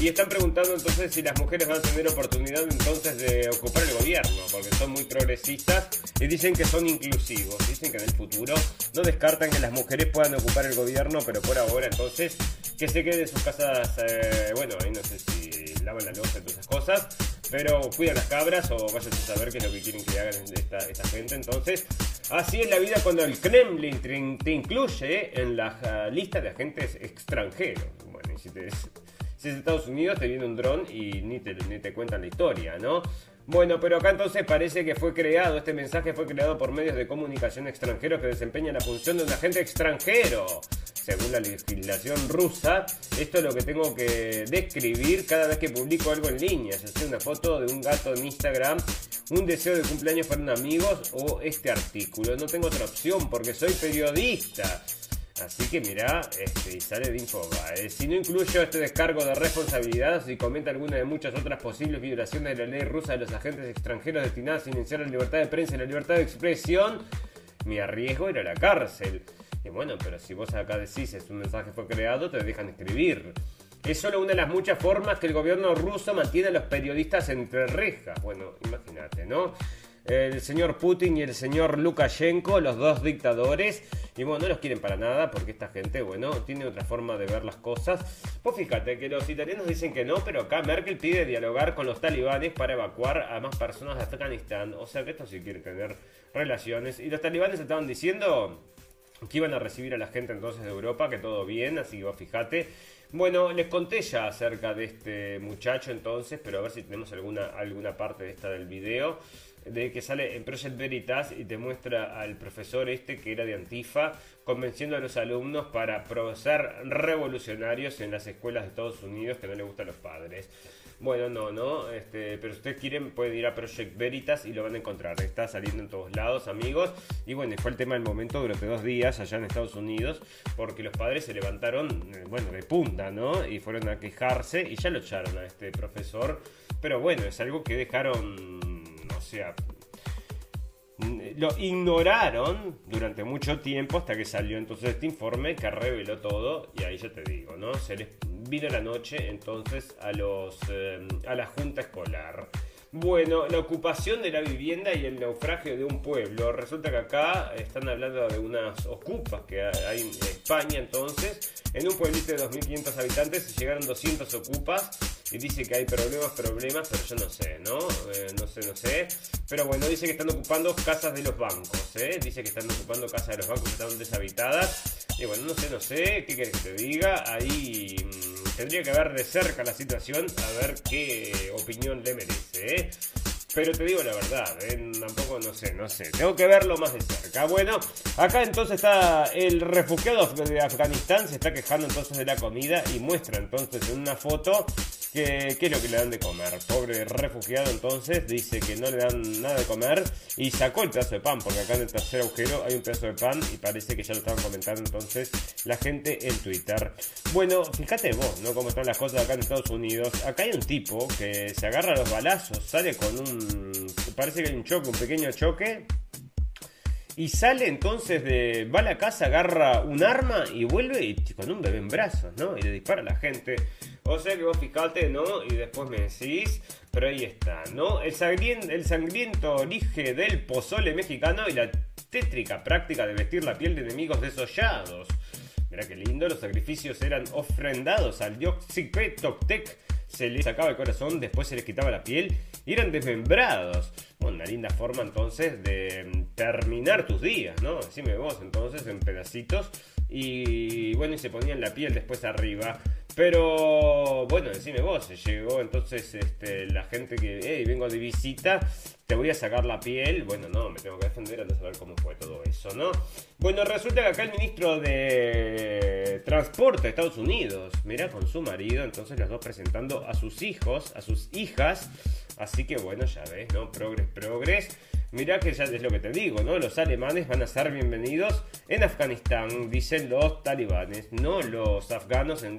S2: Y están preguntando entonces si las mujeres van a tener oportunidad entonces de ocupar el gobierno, porque son muy progresistas y dicen que son inclusivos. Dicen que en el futuro no descartan que las mujeres puedan ocupar el gobierno, pero por ahora entonces que se queden en sus casas, eh, bueno, ahí no sé si lavan la losa y todas esas cosas, pero cuidan las cabras o vayan a saber qué es lo que quieren que hagan esta, esta gente. Entonces, así es la vida cuando el Kremlin te, incluye en la ah, lista de agentes extranjeros. Bueno, y si te si es Estados Unidos te viene un dron y ni te, ni te cuentan la historia, ¿no? Bueno, pero acá entonces parece que fue creado, este mensaje fue creado por medios de comunicación extranjeros que desempeñan la función de un agente extranjero. Según la legislación rusa, esto es lo que tengo que describir cada vez que publico algo en línea, ya sea una foto de un gato en Instagram, un deseo de cumpleaños para un amigo o este artículo. No tengo otra opción porque soy periodista. Así que mirá, este, y sale de Infobae. Si no incluyo este descargo de responsabilidad, si comenta alguna de muchas otras posibles violaciones de la ley rusa de los agentes extranjeros destinados a iniciar la libertad de prensa y la libertad de expresión, me arriesgo a ir a la cárcel. Y bueno, pero si vos acá decís es un mensaje fue creado, te dejan escribir. Es solo una de las muchas formas que el gobierno ruso mantiene a los periodistas entre rejas. Bueno, imagínate, ¿no? el señor Putin y el señor Lukashenko, los dos dictadores. Y bueno, no los quieren para nada porque esta gente, bueno, tiene otra forma de ver las cosas. Pues fíjate que los italianos dicen que no, pero acá Merkel pide dialogar con los talibanes para evacuar a más personas de Afganistán. O sea que esto sí quiere tener relaciones. Y los talibanes estaban diciendo que iban a recibir a la gente entonces de Europa, que todo bien, así que vos fíjate. Bueno, les conté ya acerca de este muchacho entonces, pero a ver si tenemos alguna, alguna parte de esta del video, de que sale en Project Veritas y te muestra al profesor este que era de Antifa, convenciendo a los alumnos para ser revolucionarios en las escuelas de Estados Unidos que no le gustan los padres. Bueno, no, no, este, pero si ustedes quieren pueden ir a Project Veritas y lo van a encontrar. Está saliendo en todos lados, amigos. Y bueno, fue el tema del momento durante dos días allá en Estados Unidos, porque los padres se levantaron, eh, bueno, de punta, ¿no? Y fueron a quejarse y ya lo echaron a este profesor. Pero bueno, es algo que dejaron, o sea, lo ignoraron durante mucho tiempo hasta que salió entonces este informe que reveló todo y ahí ya te digo, ¿no? Se les vino la noche entonces a los eh, a la junta escolar. Bueno, la ocupación de la vivienda y el naufragio de un pueblo. Resulta que acá están hablando de unas ocupas que hay en España entonces. En un pueblito de 2.500 habitantes llegaron 200 ocupas y dice que hay problemas, problemas, pero yo no sé, ¿no? Eh, no sé, no sé. Pero bueno, dice que están ocupando casas de los bancos, ¿eh? Dice que están ocupando casas de los bancos que están deshabitadas. Y bueno, no sé, no sé, ¿qué querés que te diga? Ahí mm, tendría que ver de cerca la situación a ver qué opinión le merece, ¿eh? Pero te digo la verdad, ¿eh? tampoco no sé, no sé. Tengo que verlo más de cerca. Bueno, acá entonces está el refugiado de Afganistán, se está quejando entonces de la comida y muestra entonces en una foto ¿Qué, ¿Qué, es lo que le dan de comer? Pobre refugiado entonces dice que no le dan nada de comer y sacó el pedazo de pan, porque acá en el tercer agujero hay un pedazo de pan y parece que ya lo estaban comentando entonces la gente en Twitter. Bueno, fíjate vos, ¿no? Cómo están las cosas acá en Estados Unidos. Acá hay un tipo que se agarra a los balazos, sale con un... Parece que hay un choque, un pequeño choque y sale entonces de. Va a la casa, agarra un arma y vuelve y, con un bebé en brazos, ¿no? Y le dispara a la gente. O sea que vos fijate, ¿no? Y después me decís. Pero ahí está, ¿no? El sangriento, origen del pozole mexicano y la tétrica práctica de vestir la piel de enemigos desollados. Mira qué lindo, los sacrificios eran ofrendados al dios Toctec se les sacaba el corazón, después se les quitaba la piel y eran desmembrados. una linda forma entonces de mm, terminar tus días, ¿no? Decime vos entonces en pedacitos y bueno, y se ponían la piel después arriba. Pero bueno, decime vos, llegó entonces este, la gente que, vengo de visita, te voy a sacar la piel. Bueno, no, me tengo que defender antes de saber cómo fue todo eso, ¿no? Bueno, resulta que acá el ministro de Transporte de Estados Unidos, mira, con su marido, entonces los dos presentando a sus hijos, a sus hijas. Así que bueno, ya ves, ¿no? Progres, progres. Mirá que ya es lo que te digo, ¿no? Los alemanes van a ser bienvenidos en Afganistán, dicen los talibanes, no los afganos, en,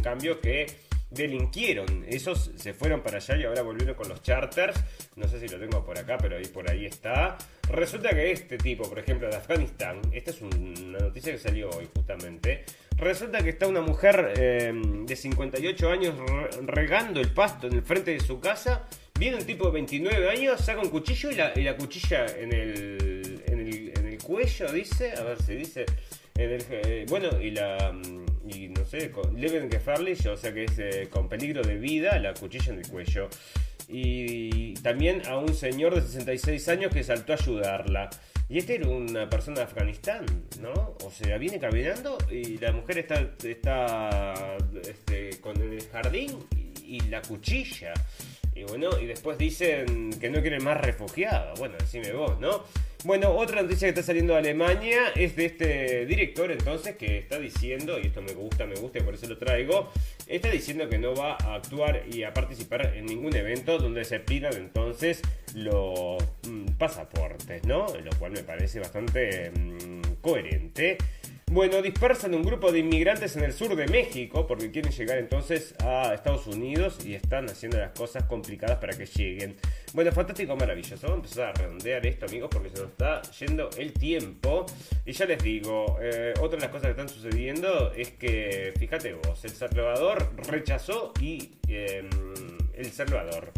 S2: cambio, que delinquieron. Esos se fueron para allá y ahora volvieron con los charters. No sé si lo tengo por acá, pero ahí por ahí está. Resulta que este tipo, por ejemplo, de Afganistán, esta es una noticia que salió hoy justamente. Resulta que está una mujer eh, de 58 años regando el pasto en el frente de su casa Viene un tipo de 29 años, saca un cuchillo y la, cuchilla en el, en el, cuello, dice, a ver si dice, en eh, bueno, y la, mm, y no sé, con o sea que es eh, con peligro de vida, la cuchilla en el cuello. Y también a un señor de 66 años que saltó a ayudarla. Y este era una persona de Afganistán, ¿no? O sea, viene caminando y la mujer está, está este, con el jardín y la cuchilla. Y bueno, y después dicen que no quieren más refugiados. Bueno, decime vos, ¿no? Bueno, otra noticia que está saliendo de Alemania es de este director entonces que está diciendo, y esto me gusta, me gusta y por eso lo traigo, está diciendo que no va a actuar y a participar en ningún evento donde se pidan entonces los mm, pasaportes, ¿no? Lo cual me parece bastante mm, coherente. Bueno, dispersan un grupo de inmigrantes en el sur de México porque quieren llegar entonces a Estados Unidos y están haciendo las cosas complicadas para que lleguen. Bueno, fantástico, maravilloso. Vamos a empezar a redondear esto, amigos, porque se nos está yendo el tiempo. Y ya les digo, eh, otra de las cosas que están sucediendo es que, fíjate vos, El Salvador rechazó y em, El Salvador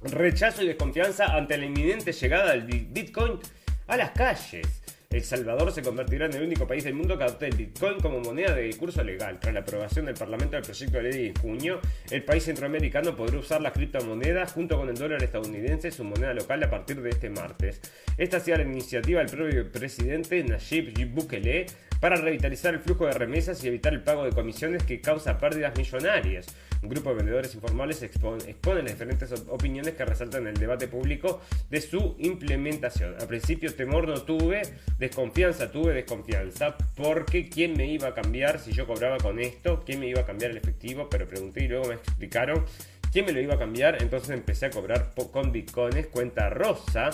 S2: rechazo y desconfianza ante la inminente llegada del Bitcoin a las calles. El Salvador se convertirá en el único país del mundo que adopte el Bitcoin como moneda de curso legal. Tras la aprobación del Parlamento del proyecto de ley en junio, el país centroamericano podrá usar la criptomoneda junto con el dólar estadounidense, su moneda local, a partir de este martes. Esta ha la iniciativa del propio presidente Nayib Bukele para revitalizar el flujo de remesas y evitar el pago de comisiones que causa pérdidas millonarias. Un grupo de vendedores informales expone, las diferentes opiniones que resaltan en el debate público de su implementación. Al principio temor no tuve, desconfianza tuve, desconfianza, porque ¿quién me iba a cambiar si yo cobraba con esto? ¿Quién me iba a cambiar el efectivo? Pero pregunté y luego me explicaron quién me lo iba a cambiar, entonces empecé a cobrar con bitcoins, cuenta rosa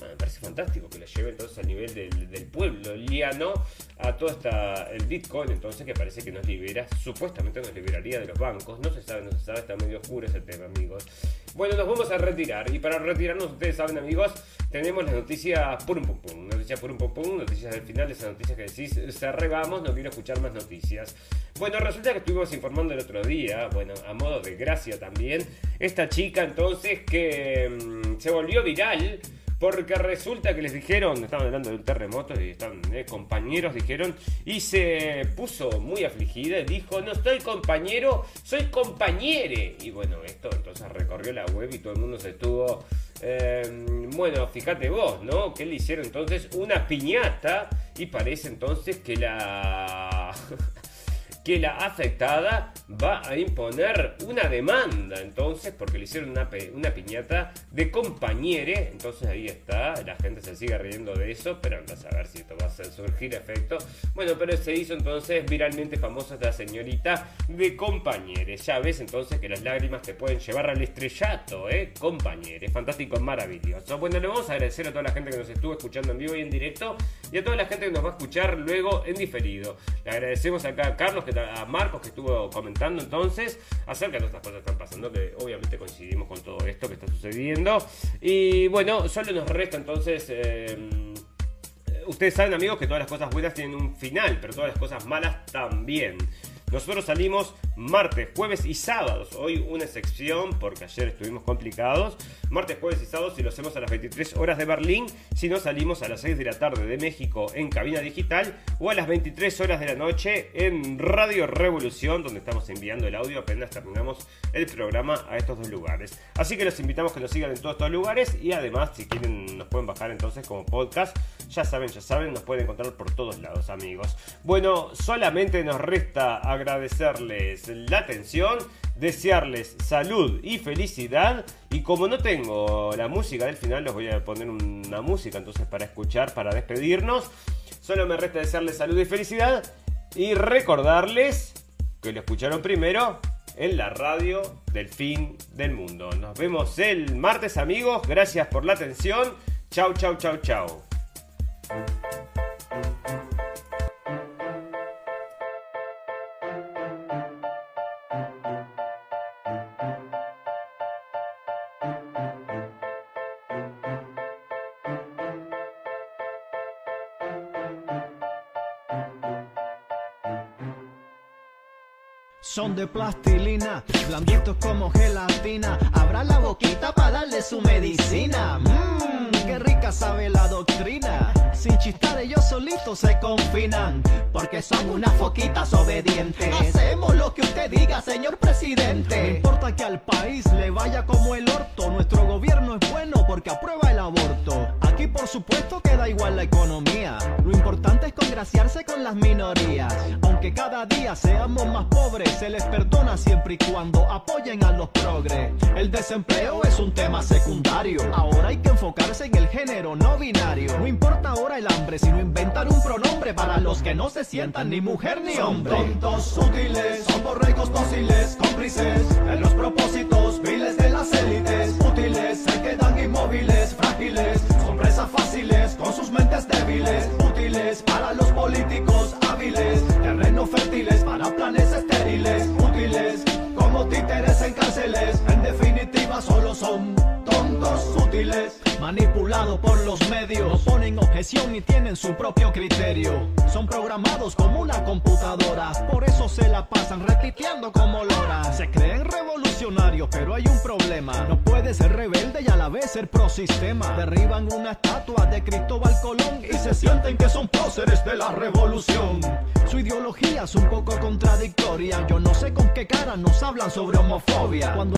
S2: me parece fantástico que lo lleve entonces al nivel del, del pueblo liano a todo esta, el Bitcoin, entonces que parece que nos libera, supuestamente nos liberaría de los bancos. No se sabe, no se sabe, está medio oscuro ese tema, amigos. Bueno, nos vamos a retirar y para retirarnos, ustedes saben, amigos, tenemos las noticias por un pum pum, noticias por un pum pum, noticias del final, esas noticias que decís, cerramos, no quiero escuchar más noticias. Bueno, resulta que estuvimos informando el otro día, bueno, a modo de gracia también, esta chica entonces que mm, se volvió viral porque resulta que les dijeron, estaban hablando de un terremoto y están eh, compañeros, dijeron, y se puso muy afligida y dijo, no estoy compañero, soy compañere. Y bueno, esto entonces recorrió la web y todo el mundo se estuvo... Em, bueno, fíjate vos, ¿no? Que le hicieron entonces una piñata y parece entonces que la... que la afectada va a imponer una demanda, entonces, porque le hicieron una, una piñata de compañere, entonces ahí está, la gente se sigue riendo de eso, pero anda a saber si esto va a surgir efecto. Bueno, pero se hizo entonces viralmente famosa esta señorita de compañere. Ya ves entonces que las lágrimas te pueden llevar al estrellato, ¿eh? Compañere, fantástico, maravilloso. Bueno, le vamos a agradecer a toda la gente que nos estuvo escuchando en vivo y en directo y a toda la gente que nos va a escuchar luego en diferido. Le agradecemos acá a Carlos que a Marcos que estuvo comentando entonces acerca de estas cosas que están pasando, que obviamente coincidimos con todo esto que está sucediendo. Y bueno, solo nos resta entonces... Eh, ustedes saben amigos que todas las cosas buenas tienen un final, pero todas las cosas malas también. Nosotros salimos martes, jueves y sábados. Hoy una excepción porque ayer estuvimos complicados. Martes, jueves y sábados si lo hacemos a las 23 horas de Berlín. Si no salimos a las 6 de la tarde de México en cabina digital. O a las 23 horas de la noche en Radio Revolución donde estamos enviando el audio apenas terminamos el programa a estos dos lugares. Así que los invitamos que nos sigan en todos estos lugares. Y además si quieren nos pueden bajar entonces como podcast. Ya saben, ya saben, nos pueden encontrar por todos lados amigos. Bueno, solamente nos resta agradecerles la atención, desearles salud y felicidad. Y como no tengo la música del final, les voy a poner una música entonces para escuchar, para despedirnos. Solo me resta desearles salud y felicidad y recordarles que lo escucharon primero en la radio del fin del mundo. Nos vemos el martes amigos, gracias por la atención. Chau, chau, chau, chau.
S1: Son de plastilina, blanditos como gelatina. Abra la boquita para darle su medicina. Mmm, qué rica sabe la doctrina. Sin chistar ellos solitos se confinan, porque son unas foquitas obedientes. Hacemos lo que usted diga, señor presidente. No importa que al país le vaya como el orto, nuestro gobierno es bueno porque aprueba el aborto. Aquí por supuesto que da igual la economía. Lo importante es congraciarse con las minorías. Aunque cada día seamos más pobres, se les perdona siempre y cuando apoyen a los progres. El desempleo es un tema secundario. Ahora hay que enfocarse en el género no binario. No importa ahora el hambre, sino inventar un pronombre para los que no se sientan ni mujer ni hombre. Son tontos útiles, son borregos dóciles, cómplices en los propósitos viles de las élites. Débiles. Útiles para los políticos hábiles, terrenos fértiles para planes estériles. Útiles como títeres en cárceles, en definitiva solo son tontos útiles manipulados por los medios. No ponen objeción y tienen su propio criterio. Son programados como una computadora, por eso se la pasan repitiendo como lora. Se creen revolucionarios, pero hay un problema. No puede ser rebelde y a la vez ser pro sistema. Derriban una estatua de Cristóbal Colón y se sienten que son próceres de la revolución. Su ideología es un poco contradictoria. Yo no sé con qué cara nos hablan sobre homofobia. Cuando